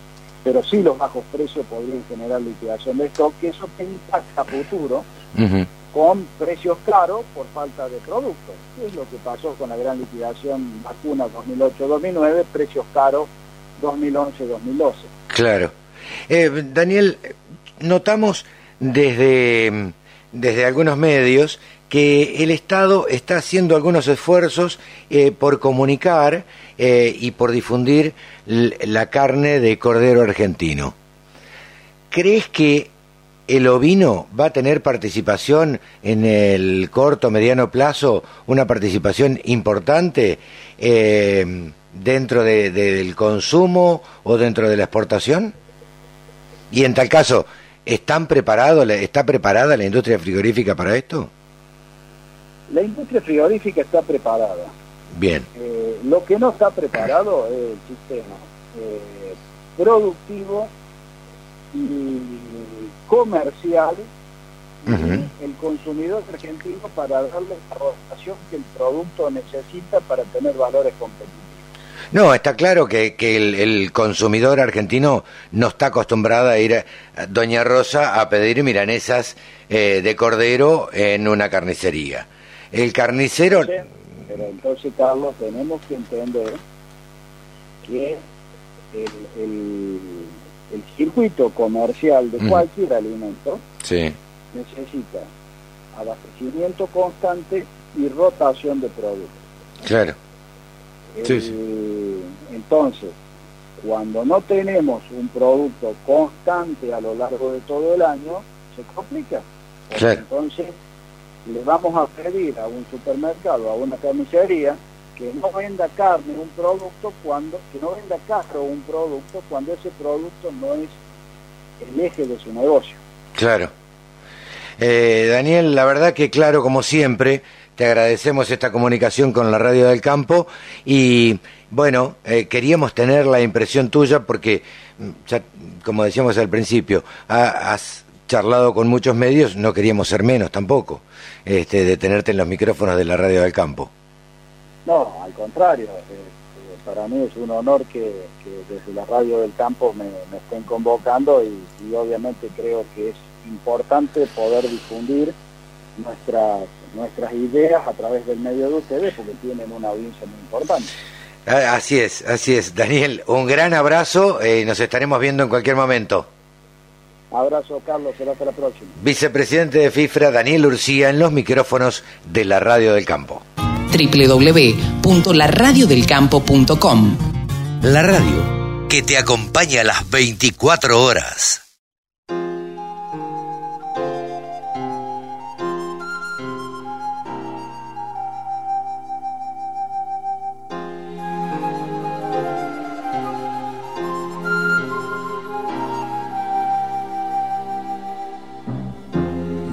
H: pero sí los bajos precios podrían generar liquidación de stock, que eso te impacta a futuro
B: uh -huh.
H: con precios caros por falta de productos. ¿Qué es lo que pasó con la gran liquidación vacuna 2008-2009? Precios caros 2011-2012.
B: Claro. Eh, Daniel, notamos desde, desde algunos medios que el Estado está haciendo algunos esfuerzos eh, por comunicar eh, y por difundir la carne de cordero argentino. ¿Crees que el ovino va a tener participación en el corto, mediano plazo, una participación importante eh, dentro de, de, del consumo o dentro de la exportación? Y en tal caso, ¿están preparado, ¿está preparada la industria frigorífica para esto?
H: La industria frigorífica está preparada.
B: Bien.
H: Eh, lo que no está preparado es el sistema eh, productivo y comercial
B: uh -huh.
H: el consumidor argentino para darle la rotación que el producto necesita para tener valores competitivos.
B: No, está claro que, que el, el, consumidor argentino no está acostumbrado a ir a Doña Rosa a pedir milanesas eh, de cordero en una carnicería. El carnicero...
H: Entonces, pero entonces, Carlos, tenemos que entender que el, el, el circuito comercial de mm. cualquier alimento
B: sí.
H: necesita abastecimiento constante y rotación de productos.
B: Claro.
H: El, sí, sí. Entonces, cuando no tenemos un producto constante a lo largo de todo el año, se complica.
B: Claro.
H: Entonces, le vamos a pedir a un supermercado, a una carnicería, que no venda carne un producto cuando que no venda caro un producto cuando ese producto no es el eje de su negocio.
B: Claro. Eh, Daniel, la verdad que claro, como siempre, te agradecemos esta comunicación con la Radio del Campo y bueno, eh, queríamos tener la impresión tuya porque, mm, ya, como decíamos al principio, has charlado con muchos medios, no queríamos ser menos tampoco, este, de tenerte en los micrófonos de la Radio del Campo.
H: No, al contrario, eh, para mí es un honor que, desde la radio del campo me, estén convocando y, obviamente creo que es importante poder difundir nuestras nuestras ideas a través del medio de ustedes porque tienen una audiencia muy importante.
B: Así es, así es. Daniel, un gran abrazo y eh, nos estaremos viendo en cualquier momento.
H: Abrazo, Carlos, será hasta la próxima.
B: Vicepresidente de FIFRA, Daniel Urcía, en los micrófonos de la Radio del Campo
E: www.laradiodelcampo.com.
B: La radio que te acompaña a las 24 horas.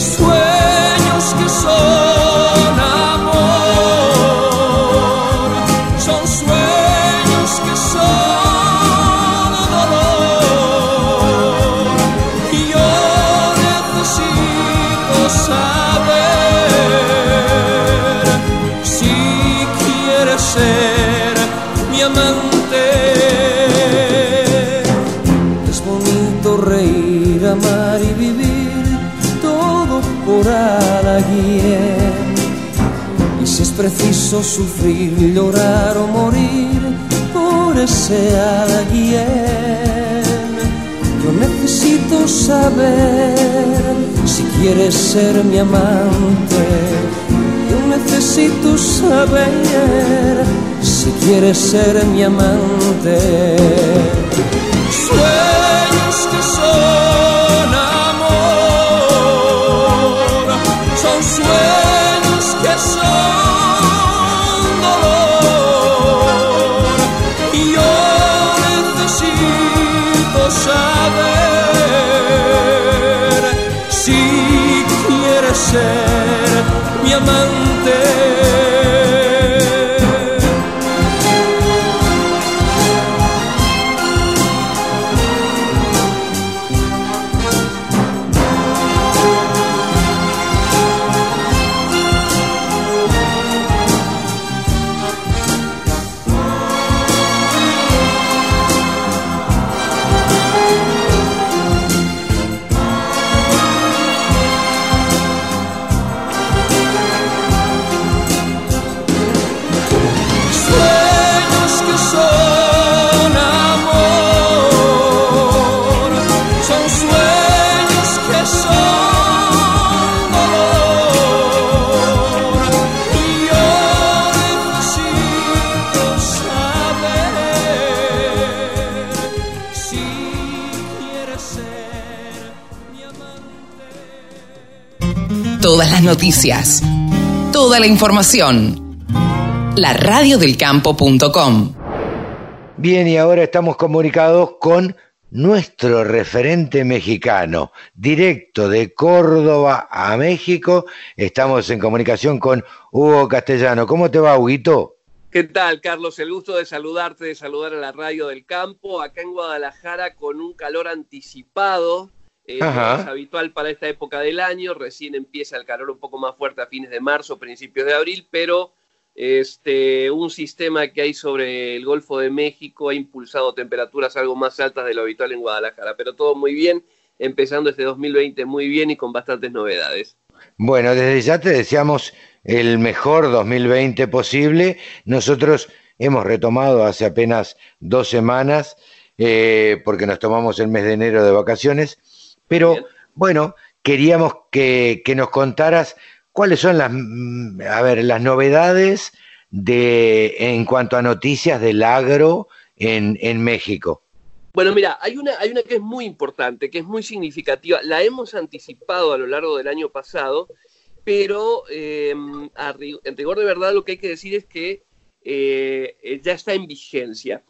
I: sueños que son preciso sufrir, llorar o morir por ese alguien, yo necesito saber si quieres ser mi amante. Yo necesito saber si quieres ser mi amante.
E: Noticias. Toda la información. La radiodelcampo.com.
B: Bien, y ahora estamos comunicados con nuestro referente mexicano, directo de Córdoba a México. Estamos en comunicación con Hugo Castellano. ¿Cómo te va, Huguito?
J: ¿Qué tal, Carlos? El gusto de saludarte, de saludar a la radio del campo, acá en Guadalajara con un calor anticipado, eh, es habitual para esta época del año, recién empieza el calor un poco más fuerte a fines de marzo, principios de abril, pero este, un sistema que hay sobre el Golfo de México ha impulsado temperaturas algo más altas de lo habitual en Guadalajara, pero todo muy bien, empezando este 2020 muy bien y con bastantes novedades.
B: Bueno, desde ya te deseamos el mejor 2020 posible. Nosotros hemos retomado hace apenas dos semanas, eh, porque nos tomamos el mes de enero de vacaciones, pero bueno, queríamos que, que, nos contaras cuáles son las, a ver, las novedades de, en cuanto a noticias del agro en, en México.
J: Bueno, mira, hay una, hay una que es muy importante, que es muy significativa. La hemos anticipado a lo largo del año pasado pero eh, en rigor de verdad lo que hay que decir es que eh, ya está en vigencia.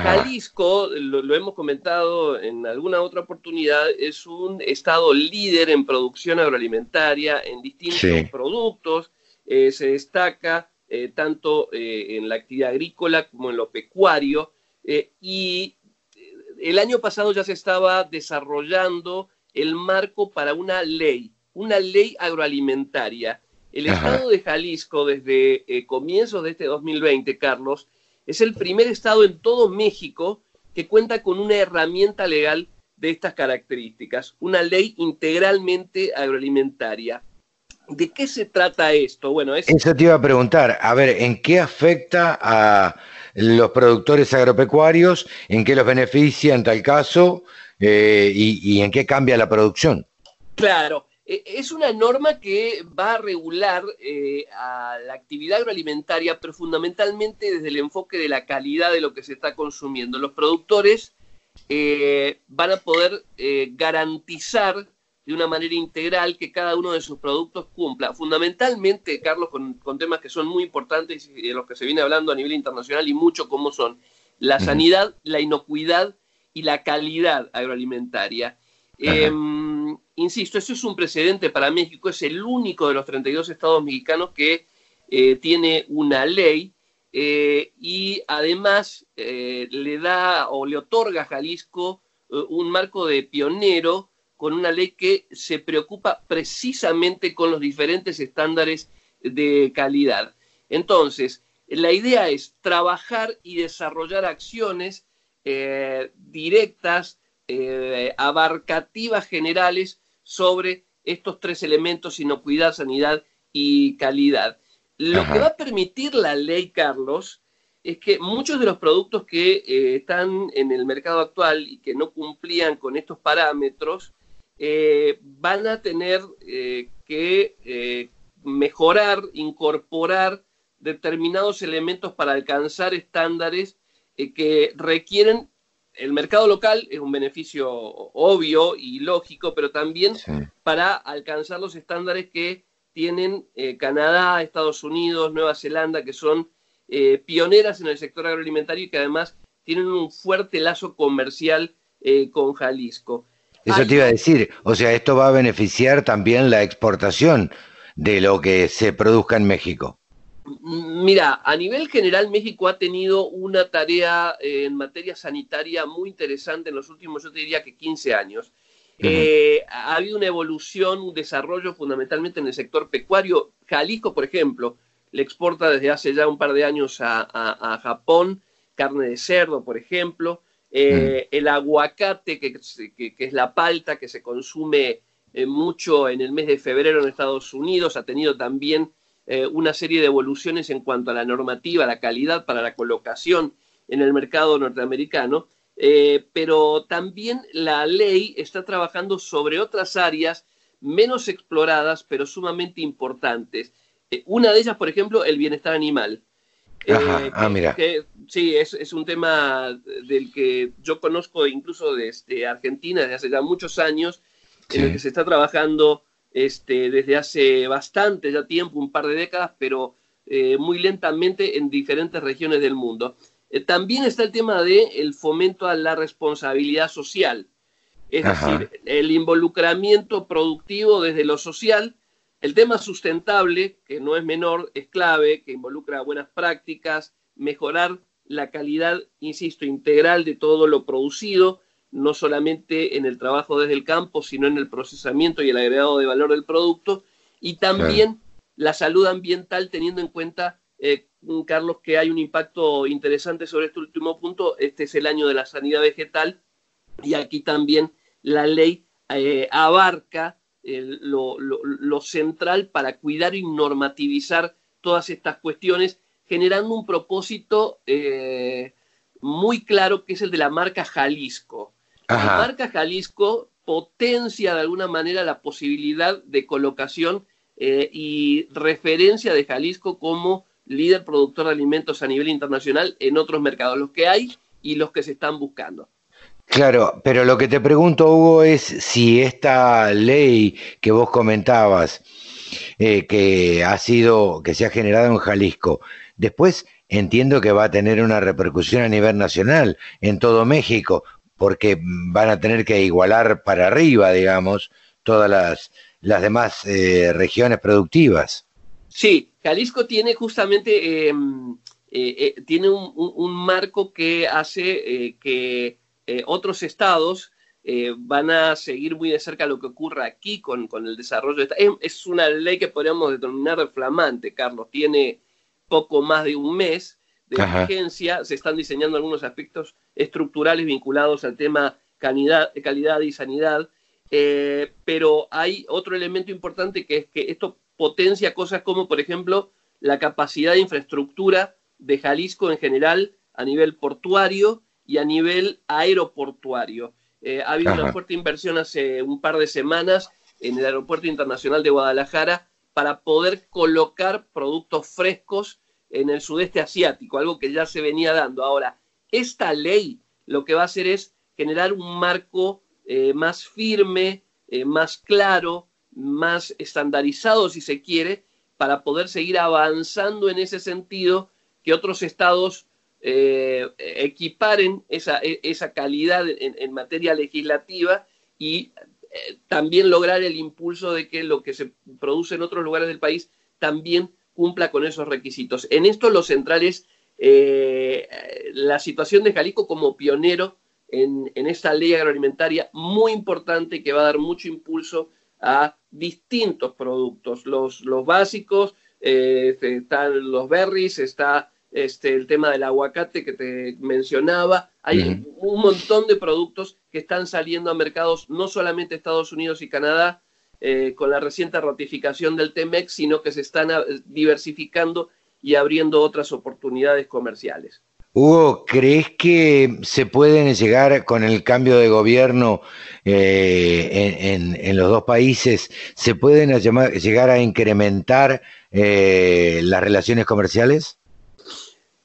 J: Jalisco, lo, hemos comentado en alguna otra oportunidad, es un estado líder en producción agroalimentaria, en distintos productos, eh, se destaca tanto en la actividad agrícola como en lo pecuario, y el año pasado ya se estaba desarrollando el marco para una ley una ley agroalimentaria. El estado de Jalisco, desde eh, comienzos de este 2020, Carlos, es el primer estado en todo México que cuenta con una herramienta legal de estas características, una ley integralmente agroalimentaria. ¿De qué se trata esto? Bueno,
B: Eso te iba a preguntar, a ver, ¿en qué afecta a los productores agropecuarios? ¿En qué los beneficia en tal caso? Eh, y, y en qué cambia la producción?
J: Claro, es una norma que va a regular eh, a la actividad agroalimentaria, pero fundamentalmente desde el enfoque de la calidad de lo que se está consumiendo. Los productores eh, van a poder garantizar de una manera integral que cada uno de sus productos cumpla. Fundamentalmente, Carlos, con, temas que son muy importantes y de los que se viene hablando a nivel internacional y mucho, como son la sanidad, la inocuidad y la calidad agroalimentaria insisto, eso es un precedente para México, es el único de los 32 estados mexicanos que eh, tiene una ley eh, y además eh, le da o le otorga a Jalisco un marco de pionero con una ley que se preocupa precisamente con los diferentes estándares de calidad. Entonces, la idea es trabajar y desarrollar acciones directas, abarcativas generales sobre estos tres elementos, inocuidad, sanidad y calidad. Lo que va a permitir la ley, Carlos, es que muchos de los productos que eh, están en el mercado actual y que no cumplían con estos parámetros, eh, van a tener eh, que mejorar, incorporar determinados elementos para alcanzar estándares que requieren el mercado local es un beneficio obvio y lógico, pero también para alcanzar los estándares que tienen eh, Canadá, Estados Unidos, Nueva Zelanda, que son eh, pioneras en el sector agroalimentario y que además tienen un fuerte lazo comercial eh, con Jalisco.
B: Eso te iba a decir, o sea, esto va a beneficiar también la exportación de lo que se produzca en México.
J: Mira, a nivel general México ha tenido una tarea eh, en materia sanitaria muy interesante en los últimos, yo te diría que 15 años. Eh, ha habido una evolución, un desarrollo fundamentalmente en el sector pecuario. Jalisco, por ejemplo, le exporta desde hace ya un par de años a, Japón carne de cerdo, por ejemplo. Eh, el aguacate, que, es la palta que se consume mucho en el mes de febrero en Estados Unidos, ha tenido también eh, una serie de evoluciones en cuanto a la normativa, la calidad para la colocación en el mercado norteamericano, eh, pero también la ley está trabajando sobre otras áreas menos exploradas, pero sumamente importantes. Eh, una de ellas, por ejemplo, el bienestar animal.
B: ah, mira.
J: sí, es, es, un tema del que yo conozco incluso desde Argentina desde hace ya muchos años, en el que se está trabajando este, desde hace bastante ya tiempo, un par de décadas, pero eh, muy lentamente en diferentes regiones del mundo. Eh, también está el tema del el fomento a la responsabilidad social, es decir, el involucramiento productivo desde lo social El tema sustentable, que no es menor, es clave, que involucra buenas prácticas, mejorar la calidad, insisto, integral de todo lo producido, no solamente en el trabajo desde el campo, sino en el procesamiento y el agregado de valor del producto, y también la salud ambiental, teniendo en cuenta, eh, Carlos, que hay un impacto interesante sobre este último punto. Este es el año de la sanidad vegetal, y aquí también la ley eh, abarca lo, central para cuidar y normativizar todas estas cuestiones, generando un propósito eh, muy claro que es el de la marca Jalisco. La marca Jalisco potencia de alguna manera la posibilidad de colocación eh, y referencia de Jalisco como líder productor de alimentos a nivel internacional en otros mercados, los que hay y los que se están buscando.
B: Claro, pero lo que te pregunto, Hugo, es si esta ley que vos comentabas, eh, que ha sido, que se ha generado en Jalisco, después entiendo que va a tener una repercusión a nivel nacional en todo México, porque van a tener que igualar para arriba, digamos, todas las, las demás eh, regiones productivas.
J: Sí, Jalisco tiene justamente em, eh, tiene un, marco que hace que eh, otros estados eh, van a seguir muy de cerca lo que ocurra aquí con, el desarrollo. De esta. Es, una ley que podríamos determinar de flamante, Carlos. Tiene poco más de un mes de vigencia. Se están diseñando algunos aspectos estructurales vinculados al tema calidad, calidad y sanidad. Eh, pero hay otro elemento importante que es que esto potencia cosas como, por ejemplo, la capacidad de infraestructura de Jalisco en general a nivel portuario y a nivel aeroportuario. Eh, ha habido una fuerte inversión hace un par de semanas en el Aeropuerto Internacional de Guadalajara para poder colocar productos frescos en el sudeste asiático, algo que ya se venía dando. Ahora, esta ley lo que va a hacer es generar un marco eh, más firme, eh, más claro, más estandarizado, si se quiere, para poder seguir avanzando en ese sentido que otros estados eh, equiparen esa, e, esa calidad en, materia legislativa y también lograr el impulso de que lo que se produce en otros lugares del país también cumpla con esos requisitos. En esto lo central es eh, la situación de Jalisco como pionero en, en, esta ley agroalimentaria muy importante que va a dar mucho impulso a distintos productos, los, los básicos, están los berries, está este, el tema del aguacate que te mencionaba. Hay un montón de productos que están saliendo a mercados, no solamente Estados Unidos y Canadá, eh, con la reciente ratificación del TEMEX, sino que se están ah, diversificando y abriendo otras oportunidades comerciales.
B: Hugo, ¿crees que se pueden llegar con el cambio de gobierno eh, en, los dos países, se pueden llegar a incrementar eh, las relaciones comerciales?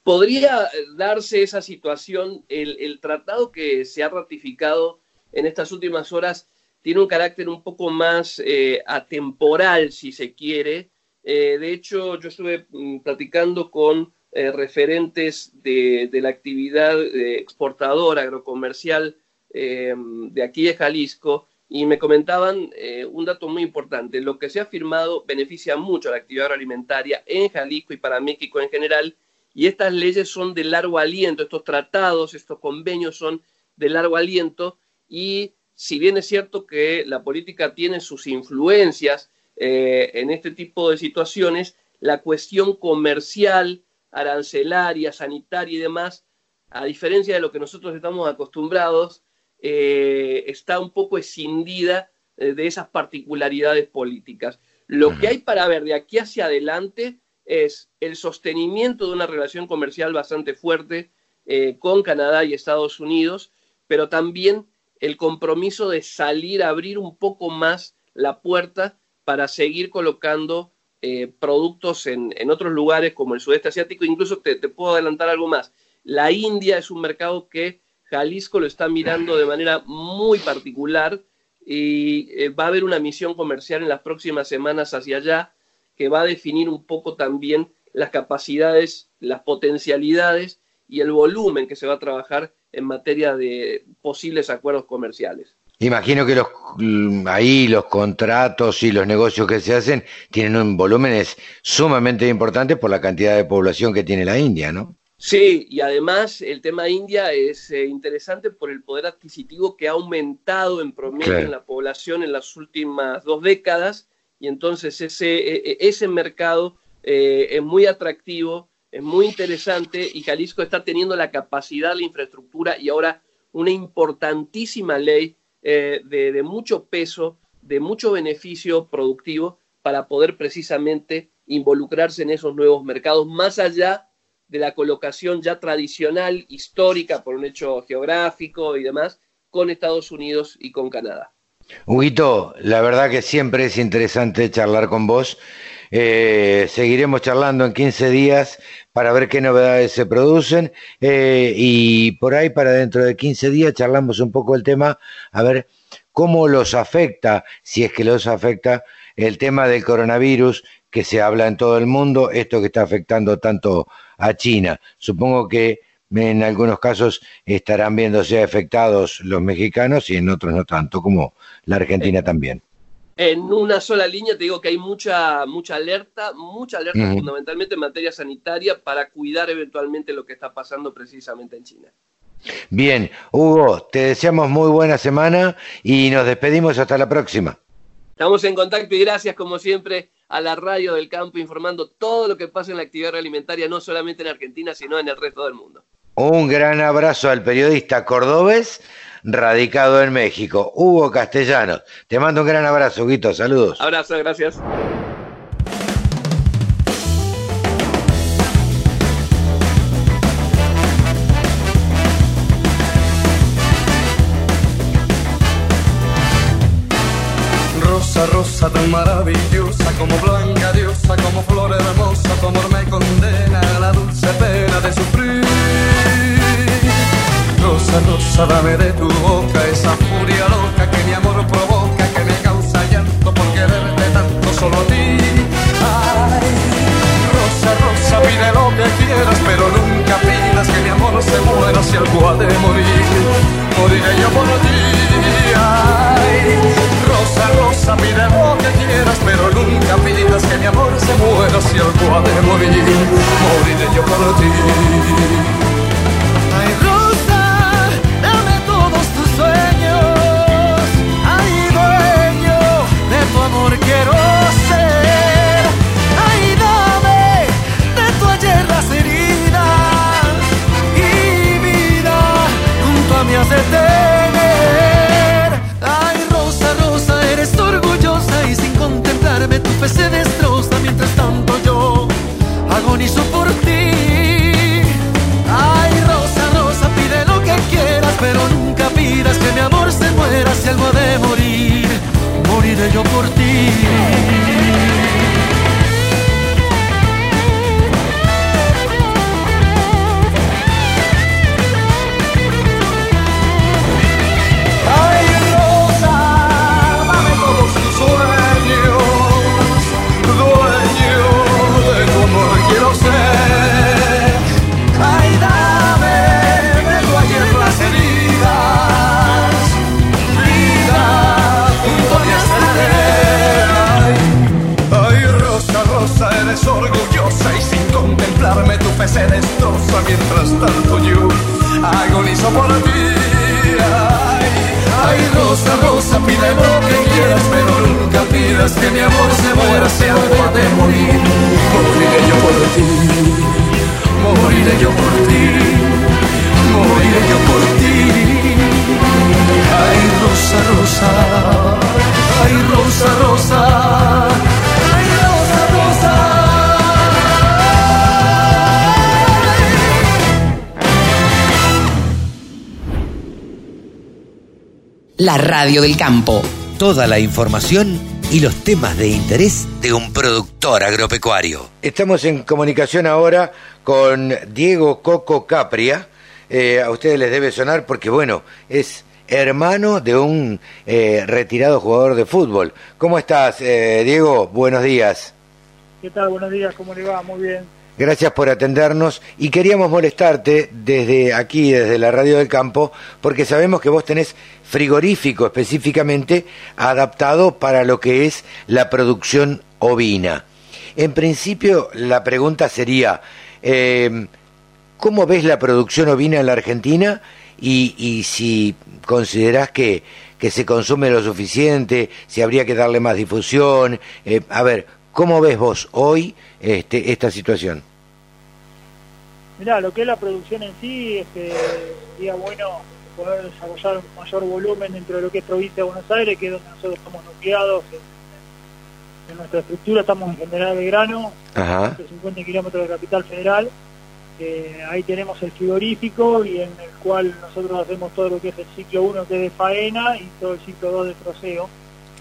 J: podría darse esa situación. El, tratado que se ha ratificado en estas últimas horas tiene un carácter un poco más eh, atemporal, si se quiere. Eh, de hecho, yo estuve mm, platicando con eh, referentes de, la actividad exportadora agrocomercial de aquí de Jalisco y me comentaban un dato muy importante. Lo que se ha firmado beneficia mucho a la actividad agroalimentaria en Jalisco y para México en general y estas leyes son de largo aliento, estos tratados, estos convenios son de largo aliento y si bien es cierto que la política tiene sus influencias eh, en este tipo de situaciones, la cuestión comercial, arancelaria, sanitaria y demás, a diferencia de lo que nosotros estamos acostumbrados, eh, está un poco escindida eh, de esas particularidades políticas. Lo que hay para ver de aquí hacia adelante es el sostenimiento de una relación comercial bastante fuerte eh, con Canadá y Estados Unidos, pero también el compromiso de salir a abrir un poco más la puerta para seguir colocando eh, productos en, otros lugares como el sudeste asiático. Incluso te, puedo adelantar algo más. La India es un mercado que Jalisco lo está mirando de manera muy particular y eh, va a haber una misión comercial en las próximas semanas hacia allá que va a definir un poco también las capacidades, las potencialidades y el volumen que se va a trabajar en materia de posibles acuerdos comerciales.
B: Imagino que los mm, ahí los contratos y los negocios que se hacen tienen un volúmenes sumamente importantes por la cantidad de población que tiene la India, ¿no?
J: Sí, y además el tema India es eh, interesante por el poder adquisitivo que ha aumentado en promedio en la población en las últimas dos décadas y entonces ese, e, e, ese mercado eh, es muy atractivo, es muy interesante y Jalisco está teniendo la capacidad, la infraestructura y ahora una importantísima ley eh, de, mucho peso, de mucho beneficio productivo para poder precisamente involucrarse en esos nuevos mercados, más allá de la colocación ya tradicional, histórica, por un hecho geográfico y demás, con Estados Unidos y con Canadá.
B: Huguito, la verdad que siempre es interesante charlar con vos. Eh, seguiremos charlando en 15 días para ver qué novedades se producen eh, y por ahí para dentro de 15 días charlamos un poco el tema, a ver cómo los afecta, si es que los afecta, el tema del coronavirus que se habla en todo el mundo, esto que está afectando tanto a China. Supongo que en algunos casos estarán viéndose afectados los mexicanos y en otros no tanto, como la Argentina también.
J: En una sola línea te digo que hay mucha, mucha alerta, mucha alerta fundamentalmente en materia sanitaria para cuidar eventualmente lo que está pasando precisamente en China.
B: Bien, Hugo, te deseamos muy buena semana y nos despedimos hasta la próxima.
J: Estamos en contacto y gracias como siempre a la radio del campo informando todo lo que pasa en la actividad alimentaria, no solamente en Argentina, sino en el resto del mundo.
B: Un gran abrazo al periodista cordobés radicado en México, Hugo Castellanos. Te mando un gran abrazo, Huguito. Saludos.
J: Abrazo, gracias.
F: Rosa, rosa tan maravillosa, como blanca diosa, como flor hermosa, tu amor me condena a la dulce pena de sufrir rosa, dame de tu boca esa furia loca que mi amor provoca, que me causa llanto por quererte tanto solo a ti. Ay, rosa, rosa, pide lo que quieras, pero nunca pidas que mi amor se muera si algo ha de morir. Moriré yo por ti. Ay, rosa, rosa, pide lo que quieras, pero nunca pidas que mi amor se muera si algo ha de morir. Moriré yo por ti. Quiero ser. Ay, dame de tu ayer las heridas y vida junto a mí has de tener. Ay, rosa, rosa, eres orgullosa y sin contemplarme tu fe se destroza mientras tanto yo agonizo por ti. Ay, rosa, rosa, pide lo que quieras, pero nunca pidas que mi amor se muera si algo de morir moriré yo por ti.
E: La radio del campo.
B: Toda la información y los temas de interés de un productor agropecuario. Estamos en comunicación ahora con Diego Coco Capria. Eh, a ustedes les debe sonar porque, bueno, es hermano de un eh, retirado jugador de fútbol. ¿Cómo estás, eh, Diego? Buenos días.
K: ¿Qué tal? Buenos días, ¿cómo le va? Muy bien.
B: Gracias por atendernos y queríamos molestarte desde aquí, desde la Radio del Campo, porque sabemos que vos tenés frigorífico específicamente adaptado para lo que es la producción ovina. En principio, la pregunta sería, eh, ¿cómo ves la producción ovina en la Argentina y, y si considerás que, se consume lo suficiente, si habría que darle más difusión? Eh, a ver, ¿cómo ves vos hoy este, esta situación?
K: Mirá, lo que es la producción en sí, es que sería bueno poder desarrollar un mayor volumen dentro de lo que es provincia de Buenos Aires, que es donde nosotros estamos nucleados. En, en nuestra estructura estamos en General Belgrano, a 50 kilómetros de Capital Federal. Eh, ahí tenemos el frigorífico y en el cual nosotros hacemos todo lo que es el ciclo 1 que es de faena y todo el ciclo 2 de troceo.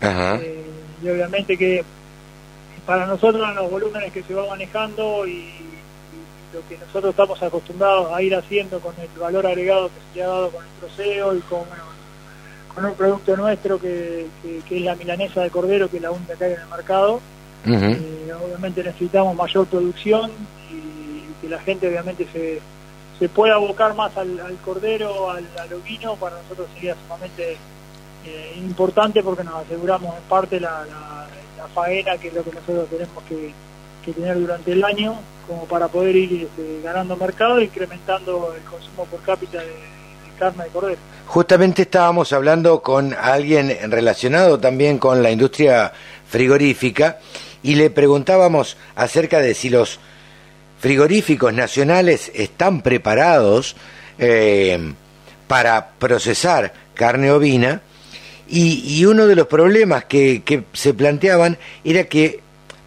K: Eh, y obviamente que para nosotros los volúmenes que se va manejando y lo que nosotros estamos acostumbrados a ir haciendo con el valor agregado que se ha dado con el troceo y con, con un producto nuestro que, es la milanesa de cordero, que es la única que hay en el mercado. Eh, obviamente necesitamos mayor producción y, que la gente obviamente se, se pueda abocar más al, cordero, al, ovino, para nosotros sería sumamente eh, importante porque nos aseguramos en parte la, la faena, que es lo que nosotros tenemos que tener durante el año como para poder ir este, ganando mercado e incrementando el consumo por cápita de, carne de cordero.
B: Justamente estábamos hablando con alguien relacionado también con la industria frigorífica y le preguntábamos acerca de si los frigoríficos nacionales están preparados eh, para procesar carne ovina y, y, uno de los problemas que, se planteaban era que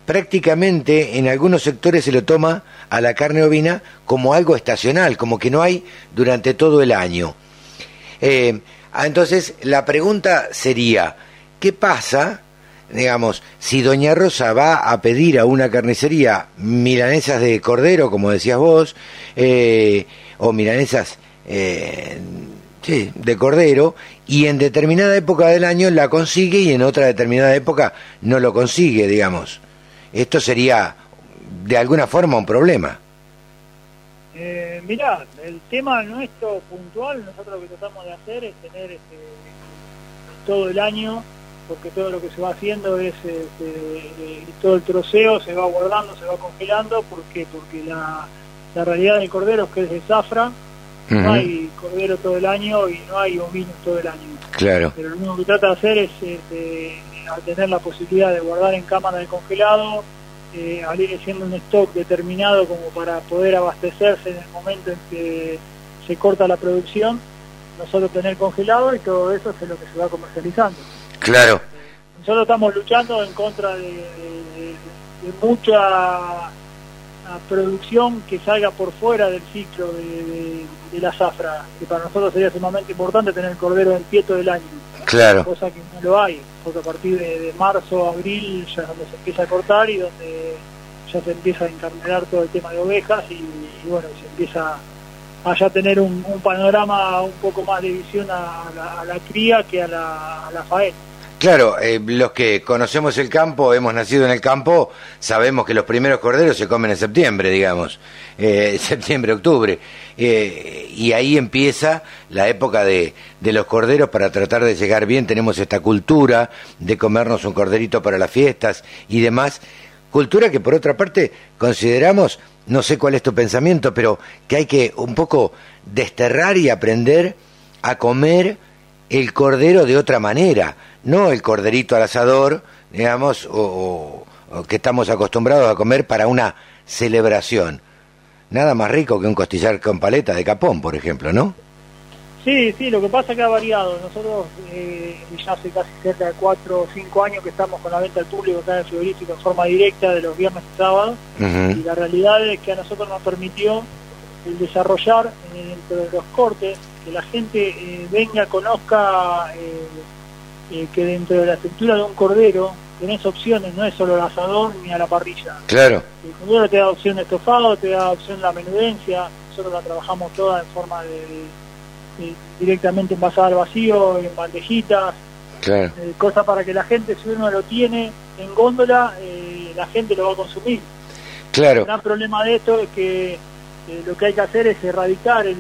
B: prácticamente en algunos sectores se lo toma a la carne ovina como algo estacional, como que no hay durante todo el año. Eh, ah, entonces, la pregunta sería, ¿qué pasa, digamos, si Doña Rosa va a pedir a una carnicería milanesas de cordero, como decías vos, eh, o milanesas eh, de cordero, y en determinada época del año la consigue y en otra determinada época no lo consigue, digamos? esto sería de alguna forma un problema.
K: Eh, mirá, el tema nuestro puntual, nosotros lo que tratamos de hacer es tener este, todo el año, porque todo lo que se va haciendo es este, todo el troceo, se va guardando, se va congelando, ¿por qué? Porque la, realidad del cordero es que es de zafra, no hay cordero todo el año y no hay ovinos todo el año.
B: Claro.
K: Pero lo único que trata de hacer es este, al tener la posibilidad de guardar en cámara de congelado, eh, al ir siendo un stock determinado como para poder abastecerse en el momento en que se corta la producción, nosotros tener congelado y todo eso es lo que se va comercializando.
B: Claro.
K: Nosotros estamos luchando en contra de, mucha producción que salga por fuera del ciclo de, la zafra, que para nosotros sería sumamente importante tener el cordero en pie todo el año.
B: Claro.
K: Cosa que no lo hay, porque a partir de, marzo, abril ya es donde se empieza a cortar y donde ya se empieza a encarnelar todo el tema de ovejas y, bueno, se empieza a ya tener un, panorama un poco más de visión a, la, cría que a la, a la faena.
B: Claro, eh, los que conocemos el campo, hemos nacido en el campo, sabemos que los primeros corderos se comen en septiembre, digamos, eh, (laughs) septiembre, octubre, eh, y ahí empieza la época de, de, los corderos para tratar de llegar bien. Tenemos esta cultura de comernos un corderito para las fiestas y demás, cultura que por otra parte consideramos, no sé cuál es tu pensamiento, pero que hay que un poco desterrar y aprender a comer el cordero de otra manera no el corderito al asador, digamos, o, que estamos acostumbrados a comer para una celebración. Nada más rico que un costillar con paleta de capón, por ejemplo, ¿no?
K: Sí, sí, lo que pasa es que ha variado. Nosotros eh, ya hace casi cerca de cuatro o cinco años que estamos con la venta al público acá en el frigorífico en forma directa de los viernes y sábados. Y la realidad es que a nosotros nos permitió el desarrollar dentro de los cortes, que la gente eh, venga, conozca eh, que dentro de la estructura de un cordero tenés opciones, no es solo el asador ni a la parrilla.
B: Claro.
K: El cordero te da opción de estofado, te da opción la menudencia, nosotros la trabajamos toda en forma de, directamente envasada al vacío, en bandejitas,
B: claro.
K: eh, cosa para que la gente, si uno lo tiene en góndola, eh, la gente lo va a consumir.
B: Claro.
K: El gran problema de esto es que eh, lo que hay que hacer es erradicar el,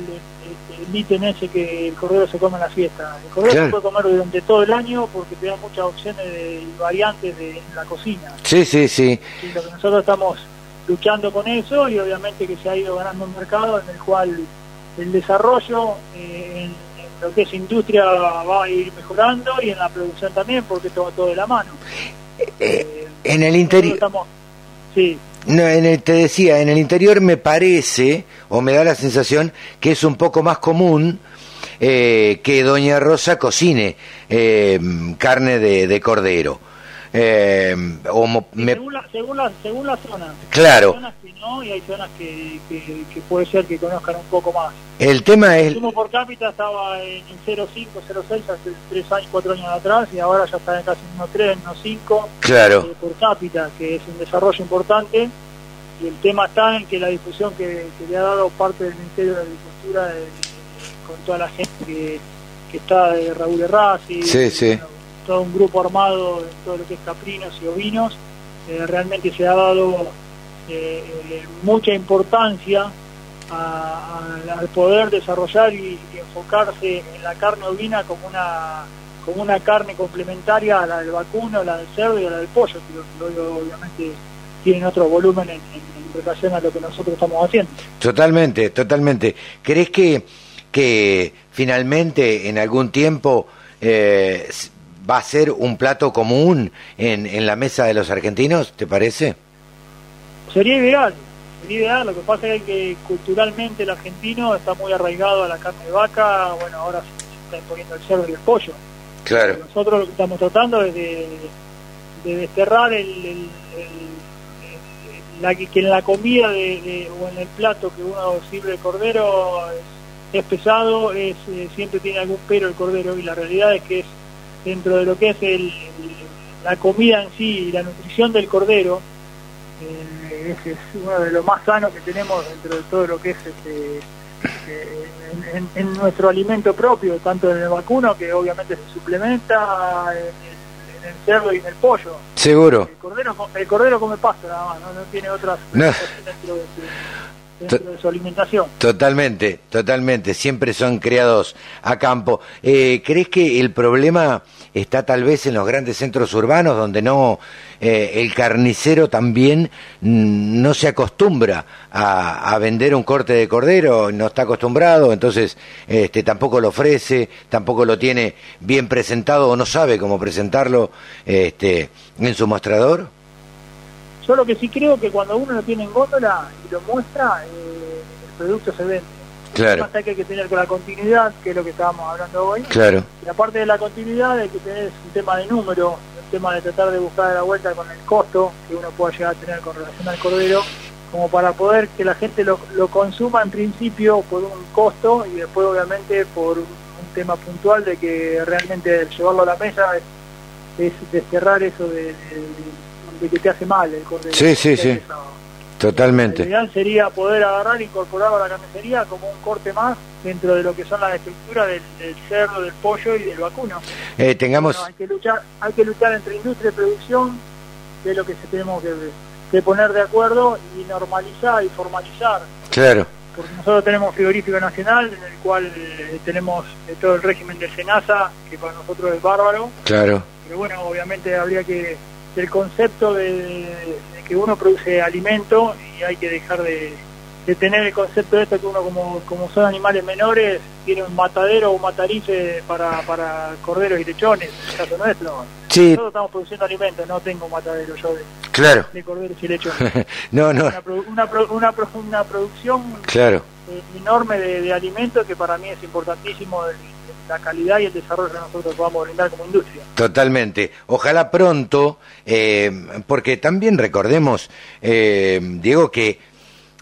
K: el, ítem ese que el cordero se come en la fiesta. El cordero
B: Claro.
K: se puede comer durante todo el año porque te da muchas opciones de, y variantes de, en la cocina.
B: Sí, sí, sí.
K: Y lo que nosotros estamos luchando con eso y obviamente que se ha ido ganando un mercado en el cual el desarrollo eh, en, en lo que es industria va a ir mejorando y en la producción también porque esto va todo de la mano.
B: Eh, en el interior...
K: estamos, sí,
B: No, en el, te decía, en el interior me parece, o me da la sensación, que es un poco más común eh, que Doña Rosa cocine eh, carne de, de cordero. Eh, o me-
K: según, la, según, la, según la zona.
B: Claro.
K: Hay zonas que no y hay zonas que, que, que puede ser que conozcan un poco más.
B: el tema
K: El
B: es,
K: consumo por cápita estaba en 0,5, 0,6 hace 3 años, 4 años atrás y ahora ya está en casi 1,3, 1,5
B: claro,
K: eh, por cápita, que es un desarrollo importante. Y el tema está en que la difusión que, que le ha dado parte del Ministerio de Agricultura eh, con toda la gente que, que está de Raúl Errázuriz,
B: Sí, sí.
K: bueno, todo un grupo armado en todo lo que es caprinos y ovinos, eh, realmente se ha dado eh, eh, mucha importancia al poder desarrollar y, enfocarse en la carne ovina como una como una carne complementaria a la del vacuno, la del cerdo y a la del pollo, que obviamente tienen otro volumen en, relación a lo que nosotros estamos haciendo.
B: totalmente, totalmente. ¿Crees que, que finalmente en algún tiempo va a ser un plato común en, en la mesa de los argentinos? ¿Te parece?
K: Sería ideal, sería ideal, lo que pasa es que culturalmente el argentino está muy arraigado a la carne de vaca, bueno, ahora se está imponiendo el cerdo y el pollo.
B: Claro.
K: Nosotros lo que estamos tratando es de, de desterrar el, que en la comida de, de- o en el plato que uno sirve de cordero es, es pesado, es eh, siempre tiene algún pero el cordero y la realidad es que es dentro de lo que es el, la comida en sí y la nutrición del cordero eh, es, es uno de los más sanos que tenemos dentro de todo lo que es este, eh, en, en- en nuestro alimento propio, tanto en el vacuno, que obviamente se suplementa, en el, en el cerdo y en el pollo.
B: Seguro.
K: El cordero, co- el cordero come pasto nada más, no, no tiene otras
B: No.
K: Cosas dentro, de su, dentro de su alimentación.
B: Totalmente, totalmente. Siempre son criados a campo. Eh, ¿Crees que el problema está tal vez en los grandes centros urbanos donde no eh, el carnicero también mm, no se acostumbra a, a vender un corte de cordero, no está acostumbrado, entonces este, tampoco lo ofrece, tampoco lo tiene bien presentado o no sabe cómo presentarlo este, en su mostrador?
K: Yo lo que sí creo que cuando uno lo tiene en góndola y lo muestra, eh, el producto se vende.
B: Claro.
K: Más que hay que tener con la continuidad, que es lo que estábamos hablando hoy.
B: Claro.
K: Y aparte de la continuidad, hay que tener un tema de número, un tema de tratar de buscar la vuelta con el costo que uno pueda llegar a tener con relación al cordero, como para poder que la gente lo, lo consuma en principio por un costo y después obviamente por un, tema puntual de que realmente el llevarlo a la mesa es, es desterrar eso de, de- de que te hace mal el cordero.
B: Sí, sí, sí. Totalmente.
K: ideal sería poder agarrar e incorporarlo a la carnicería como un corte más dentro de lo que son las estructuras del, del cerdo, del pollo y del vacuno.
B: Eh, tengamos...
K: Bueno, hay que luchar, hay que luchar entre industria y producción, que es lo que se tenemos que, que poner de acuerdo y normalizar y formalizar.
B: Claro.
K: Porque nosotros tenemos frigorífico nacional en el cual eh, tenemos eh, todo el régimen del SENASA, que para nosotros es bárbaro,
B: Claro.
K: pero bueno, obviamente habría que el concepto de, de que uno produce alimento y hay que dejar de, de tener el concepto de esto que uno como, como son animales menores tiene un matadero o un matarife para, para corderos y lechones, en el caso nuestro.
B: Sí.
K: Nosotros estamos produciendo alimentos, no tengo un matadero yo de,
B: Claro.
K: de corderos y lechones. (laughs)
B: no, no,
K: Una, una, una, una producción
B: claro.
K: eh, enorme de, de alimentos que para mí es importantísimo el- la calidad y el desarrollo que nosotros podamos brindar como industria.
B: Totalmente. Ojalá pronto, eh, porque también recordemos, eh, Diego, que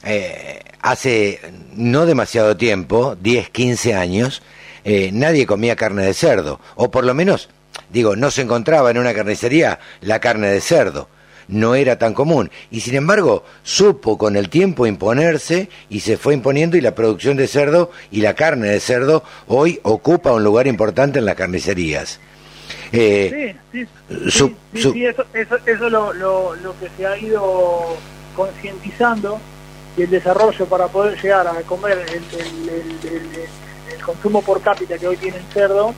B: eh, hace no demasiado tiempo, 10, 15 años, eh, nadie comía carne de cerdo, o por lo menos, digo, no se encontraba en una carnicería la carne de cerdo. No era tan común. Y sin embargo, supo con el tiempo imponerse y se fue imponiendo y la producción de cerdo y la carne de cerdo hoy ocupa un lugar importante en las carnicerías. Eh,
K: Sí, sí,
B: su-
K: sí,
B: su-
K: sí, eso, eso, eso lo, lo, lo que se ha ido concientizando y el desarrollo para poder llegar a comer el, consumo por cápita que hoy tiene el cerdo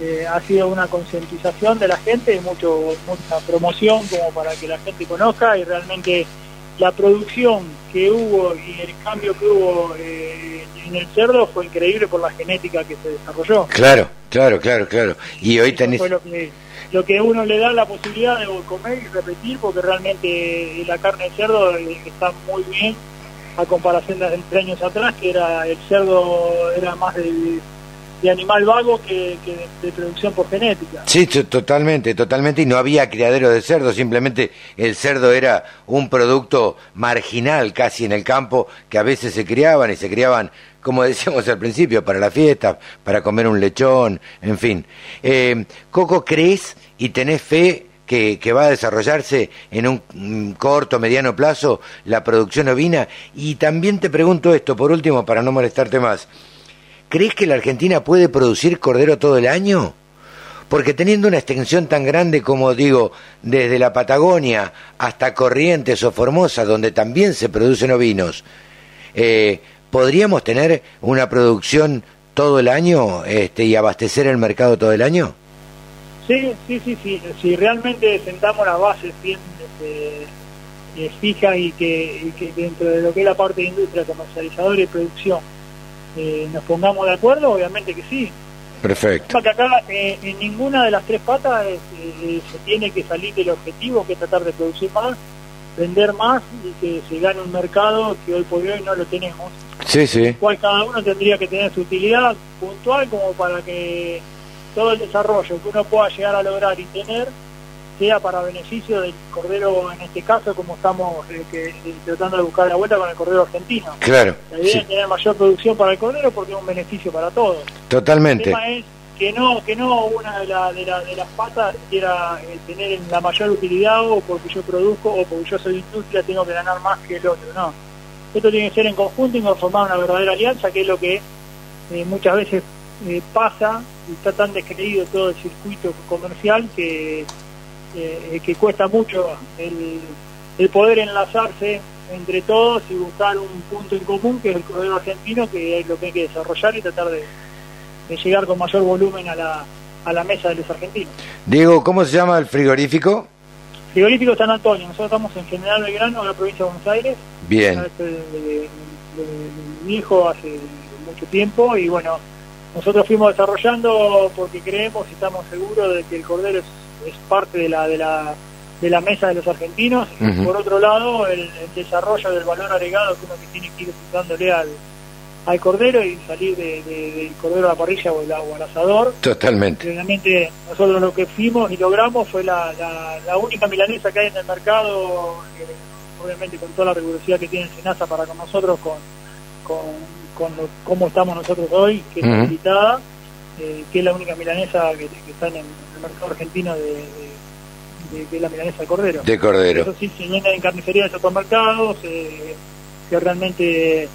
K: eh, ha sido una concientización de la gente y mucho, mucha promoción como para que la gente conozca y realmente la producción que hubo y el cambio que hubo eh, en el cerdo fue increíble por la genética que se desarrolló.
B: Claro, claro, claro, claro. Y hoy tenés...
K: lo que, lo que uno le da la posibilidad de comer y repetir porque realmente la carne de cerdo eh, está muy bien a comparación de entre años atrás que era el cerdo era más de de animal vago que, de, producción por genética.
B: Sí, totalmente, totalmente, y no había criadero de cerdo, simplemente el cerdo era un producto marginal casi en el campo, que a veces se criaban y se criaban, como decíamos al principio, para la fiesta, para comer un lechón, en fin. Eh, Coco, ¿crees y tenés fe que, que, va a desarrollarse en un mm, corto, mediano plazo la producción ovina? Y también te pregunto esto, por último, para no molestarte más. ¿Crees que la Argentina puede producir cordero todo el año? Porque teniendo una extensión tan grande como digo, desde la Patagonia hasta Corrientes o Formosa, donde también se producen ovinos, eh, ¿podríamos tener una producción todo el año este, y abastecer el mercado todo el año?
K: Sí, sí, sí, sí. Si realmente sentamos las bases bien este, eh, fijas y que, y que dentro de lo que es la parte de industria, comercializadora y producción, eh, nos pongamos de acuerdo, obviamente que sí.
B: Perfecto.
K: Que acá eh, en ninguna de las tres patas eh, se tiene que salir del objetivo, que es tratar de producir más, vender más y que se gane un mercado que hoy por hoy no lo tenemos.
B: Sí, sí.
K: Cual cada uno tendría que tener su utilidad puntual como para que todo el desarrollo que uno pueda llegar a lograr y tener sea para beneficio del cordero en este caso, como estamos eh, eh, tratando de buscar la vuelta con el cordero argentino.
B: Claro.
K: La idea es tener mayor producción para el cordero porque es un beneficio para todos.
B: Totalmente.
K: El tema es que no, que no una de, de, las patas quiera eh, tener la mayor utilidad o porque yo produzco o porque yo soy industria tengo que ganar más que el otro, no. Esto tiene que ser en conjunto y formar una verdadera alianza, que es lo que muchas veces pasa y está tan descreído todo el circuito comercial que eh, que cuesta mucho el, poder enlazarse entre todos y buscar un punto en común que es el corredor argentino, que es lo que hay que desarrollar y tratar de, llegar con mayor volumen a la, a la mesa de los argentinos.
B: Diego, ¿cómo se llama el frigorífico?
K: Frigorífico San Antonio, nosotros estamos en General Belgrano, en la provincia de Buenos Aires.
B: Bien.
K: mi hijo hace mucho tiempo y bueno, nosotros fuimos desarrollando porque creemos y estamos seguros de que el cordero es es parte de la, de la, de la mesa de los argentinos. Por otro lado, el, desarrollo del valor agregado que uno que tiene que ir dándole al, al cordero y salir de, del cordero a la parrilla o, al asador.
B: Totalmente.
K: Realmente nosotros lo que fuimos y logramos fue la, la, única milanesa que hay en el mercado, eh, obviamente con toda la rigurosidad que tiene Senasa para con nosotros, con, con, cómo estamos nosotros hoy, que es invitada, eh, que es la única milanesa que, que está en el mercado argentino de, de, la milanesa de cordero.
B: De cordero.
K: Eso sí, se vende en carnicería de supermercados, eh, que realmente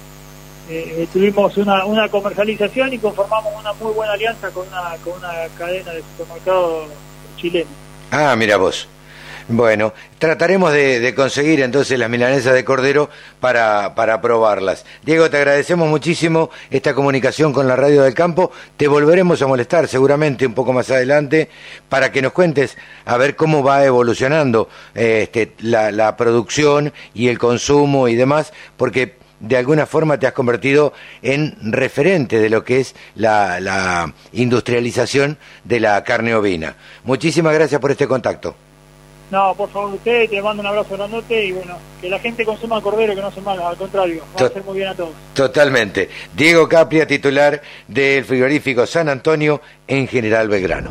K: eh, tuvimos una, una comercialización y conformamos una muy buena alianza con una, con una cadena de supermercados chileno.
B: Ah, mira vos. Bueno, trataremos de, conseguir entonces las milanesas de cordero para, para probarlas. Diego, te agradecemos muchísimo esta comunicación con la Radio del Campo. Te volveremos a molestar seguramente un poco más adelante para que nos cuentes a ver cómo va evolucionando este, la, producción y el consumo y demás, porque de alguna forma te has convertido en referente de lo que es la industrialización de la carne ovina. Muchísimas gracias por este contacto.
K: No, por favor, usted, te mando un abrazo grandote y bueno, que la gente consuma cordero, que no se mala, al contrario, va a hacer muy bien a todos.
B: Totalmente. Diego Capria, titular del frigorífico San Antonio en General Belgrano.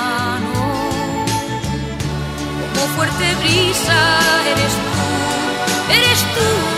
L: fuerte brisa eres tú, eres tú,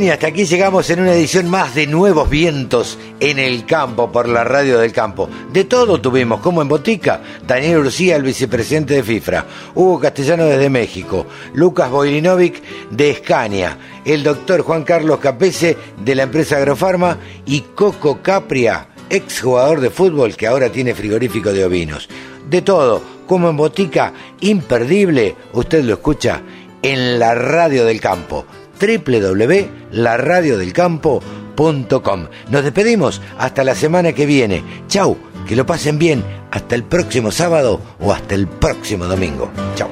B: Y hasta aquí llegamos en una edición más de Nuevos Vientos en el Campo, por la radio del campo. De todo tuvimos, como en Botica, Daniel Urcía, el vicepresidente de FIFRA, Hugo Castellano desde México, Lucas Boilinovic de Escania, el doctor Juan Carlos Capese de la empresa Agrofarma y Coco Capria, exjugador de fútbol que ahora tiene frigorífico de ovinos. De todo, como en Botica, imperdible, usted lo escucha en la radio del campo www.laradiodelcampo.com. Nos despedimos hasta la semana que viene. Chau, que lo pasen bien hasta el próximo sábado o hasta el próximo domingo. Chau.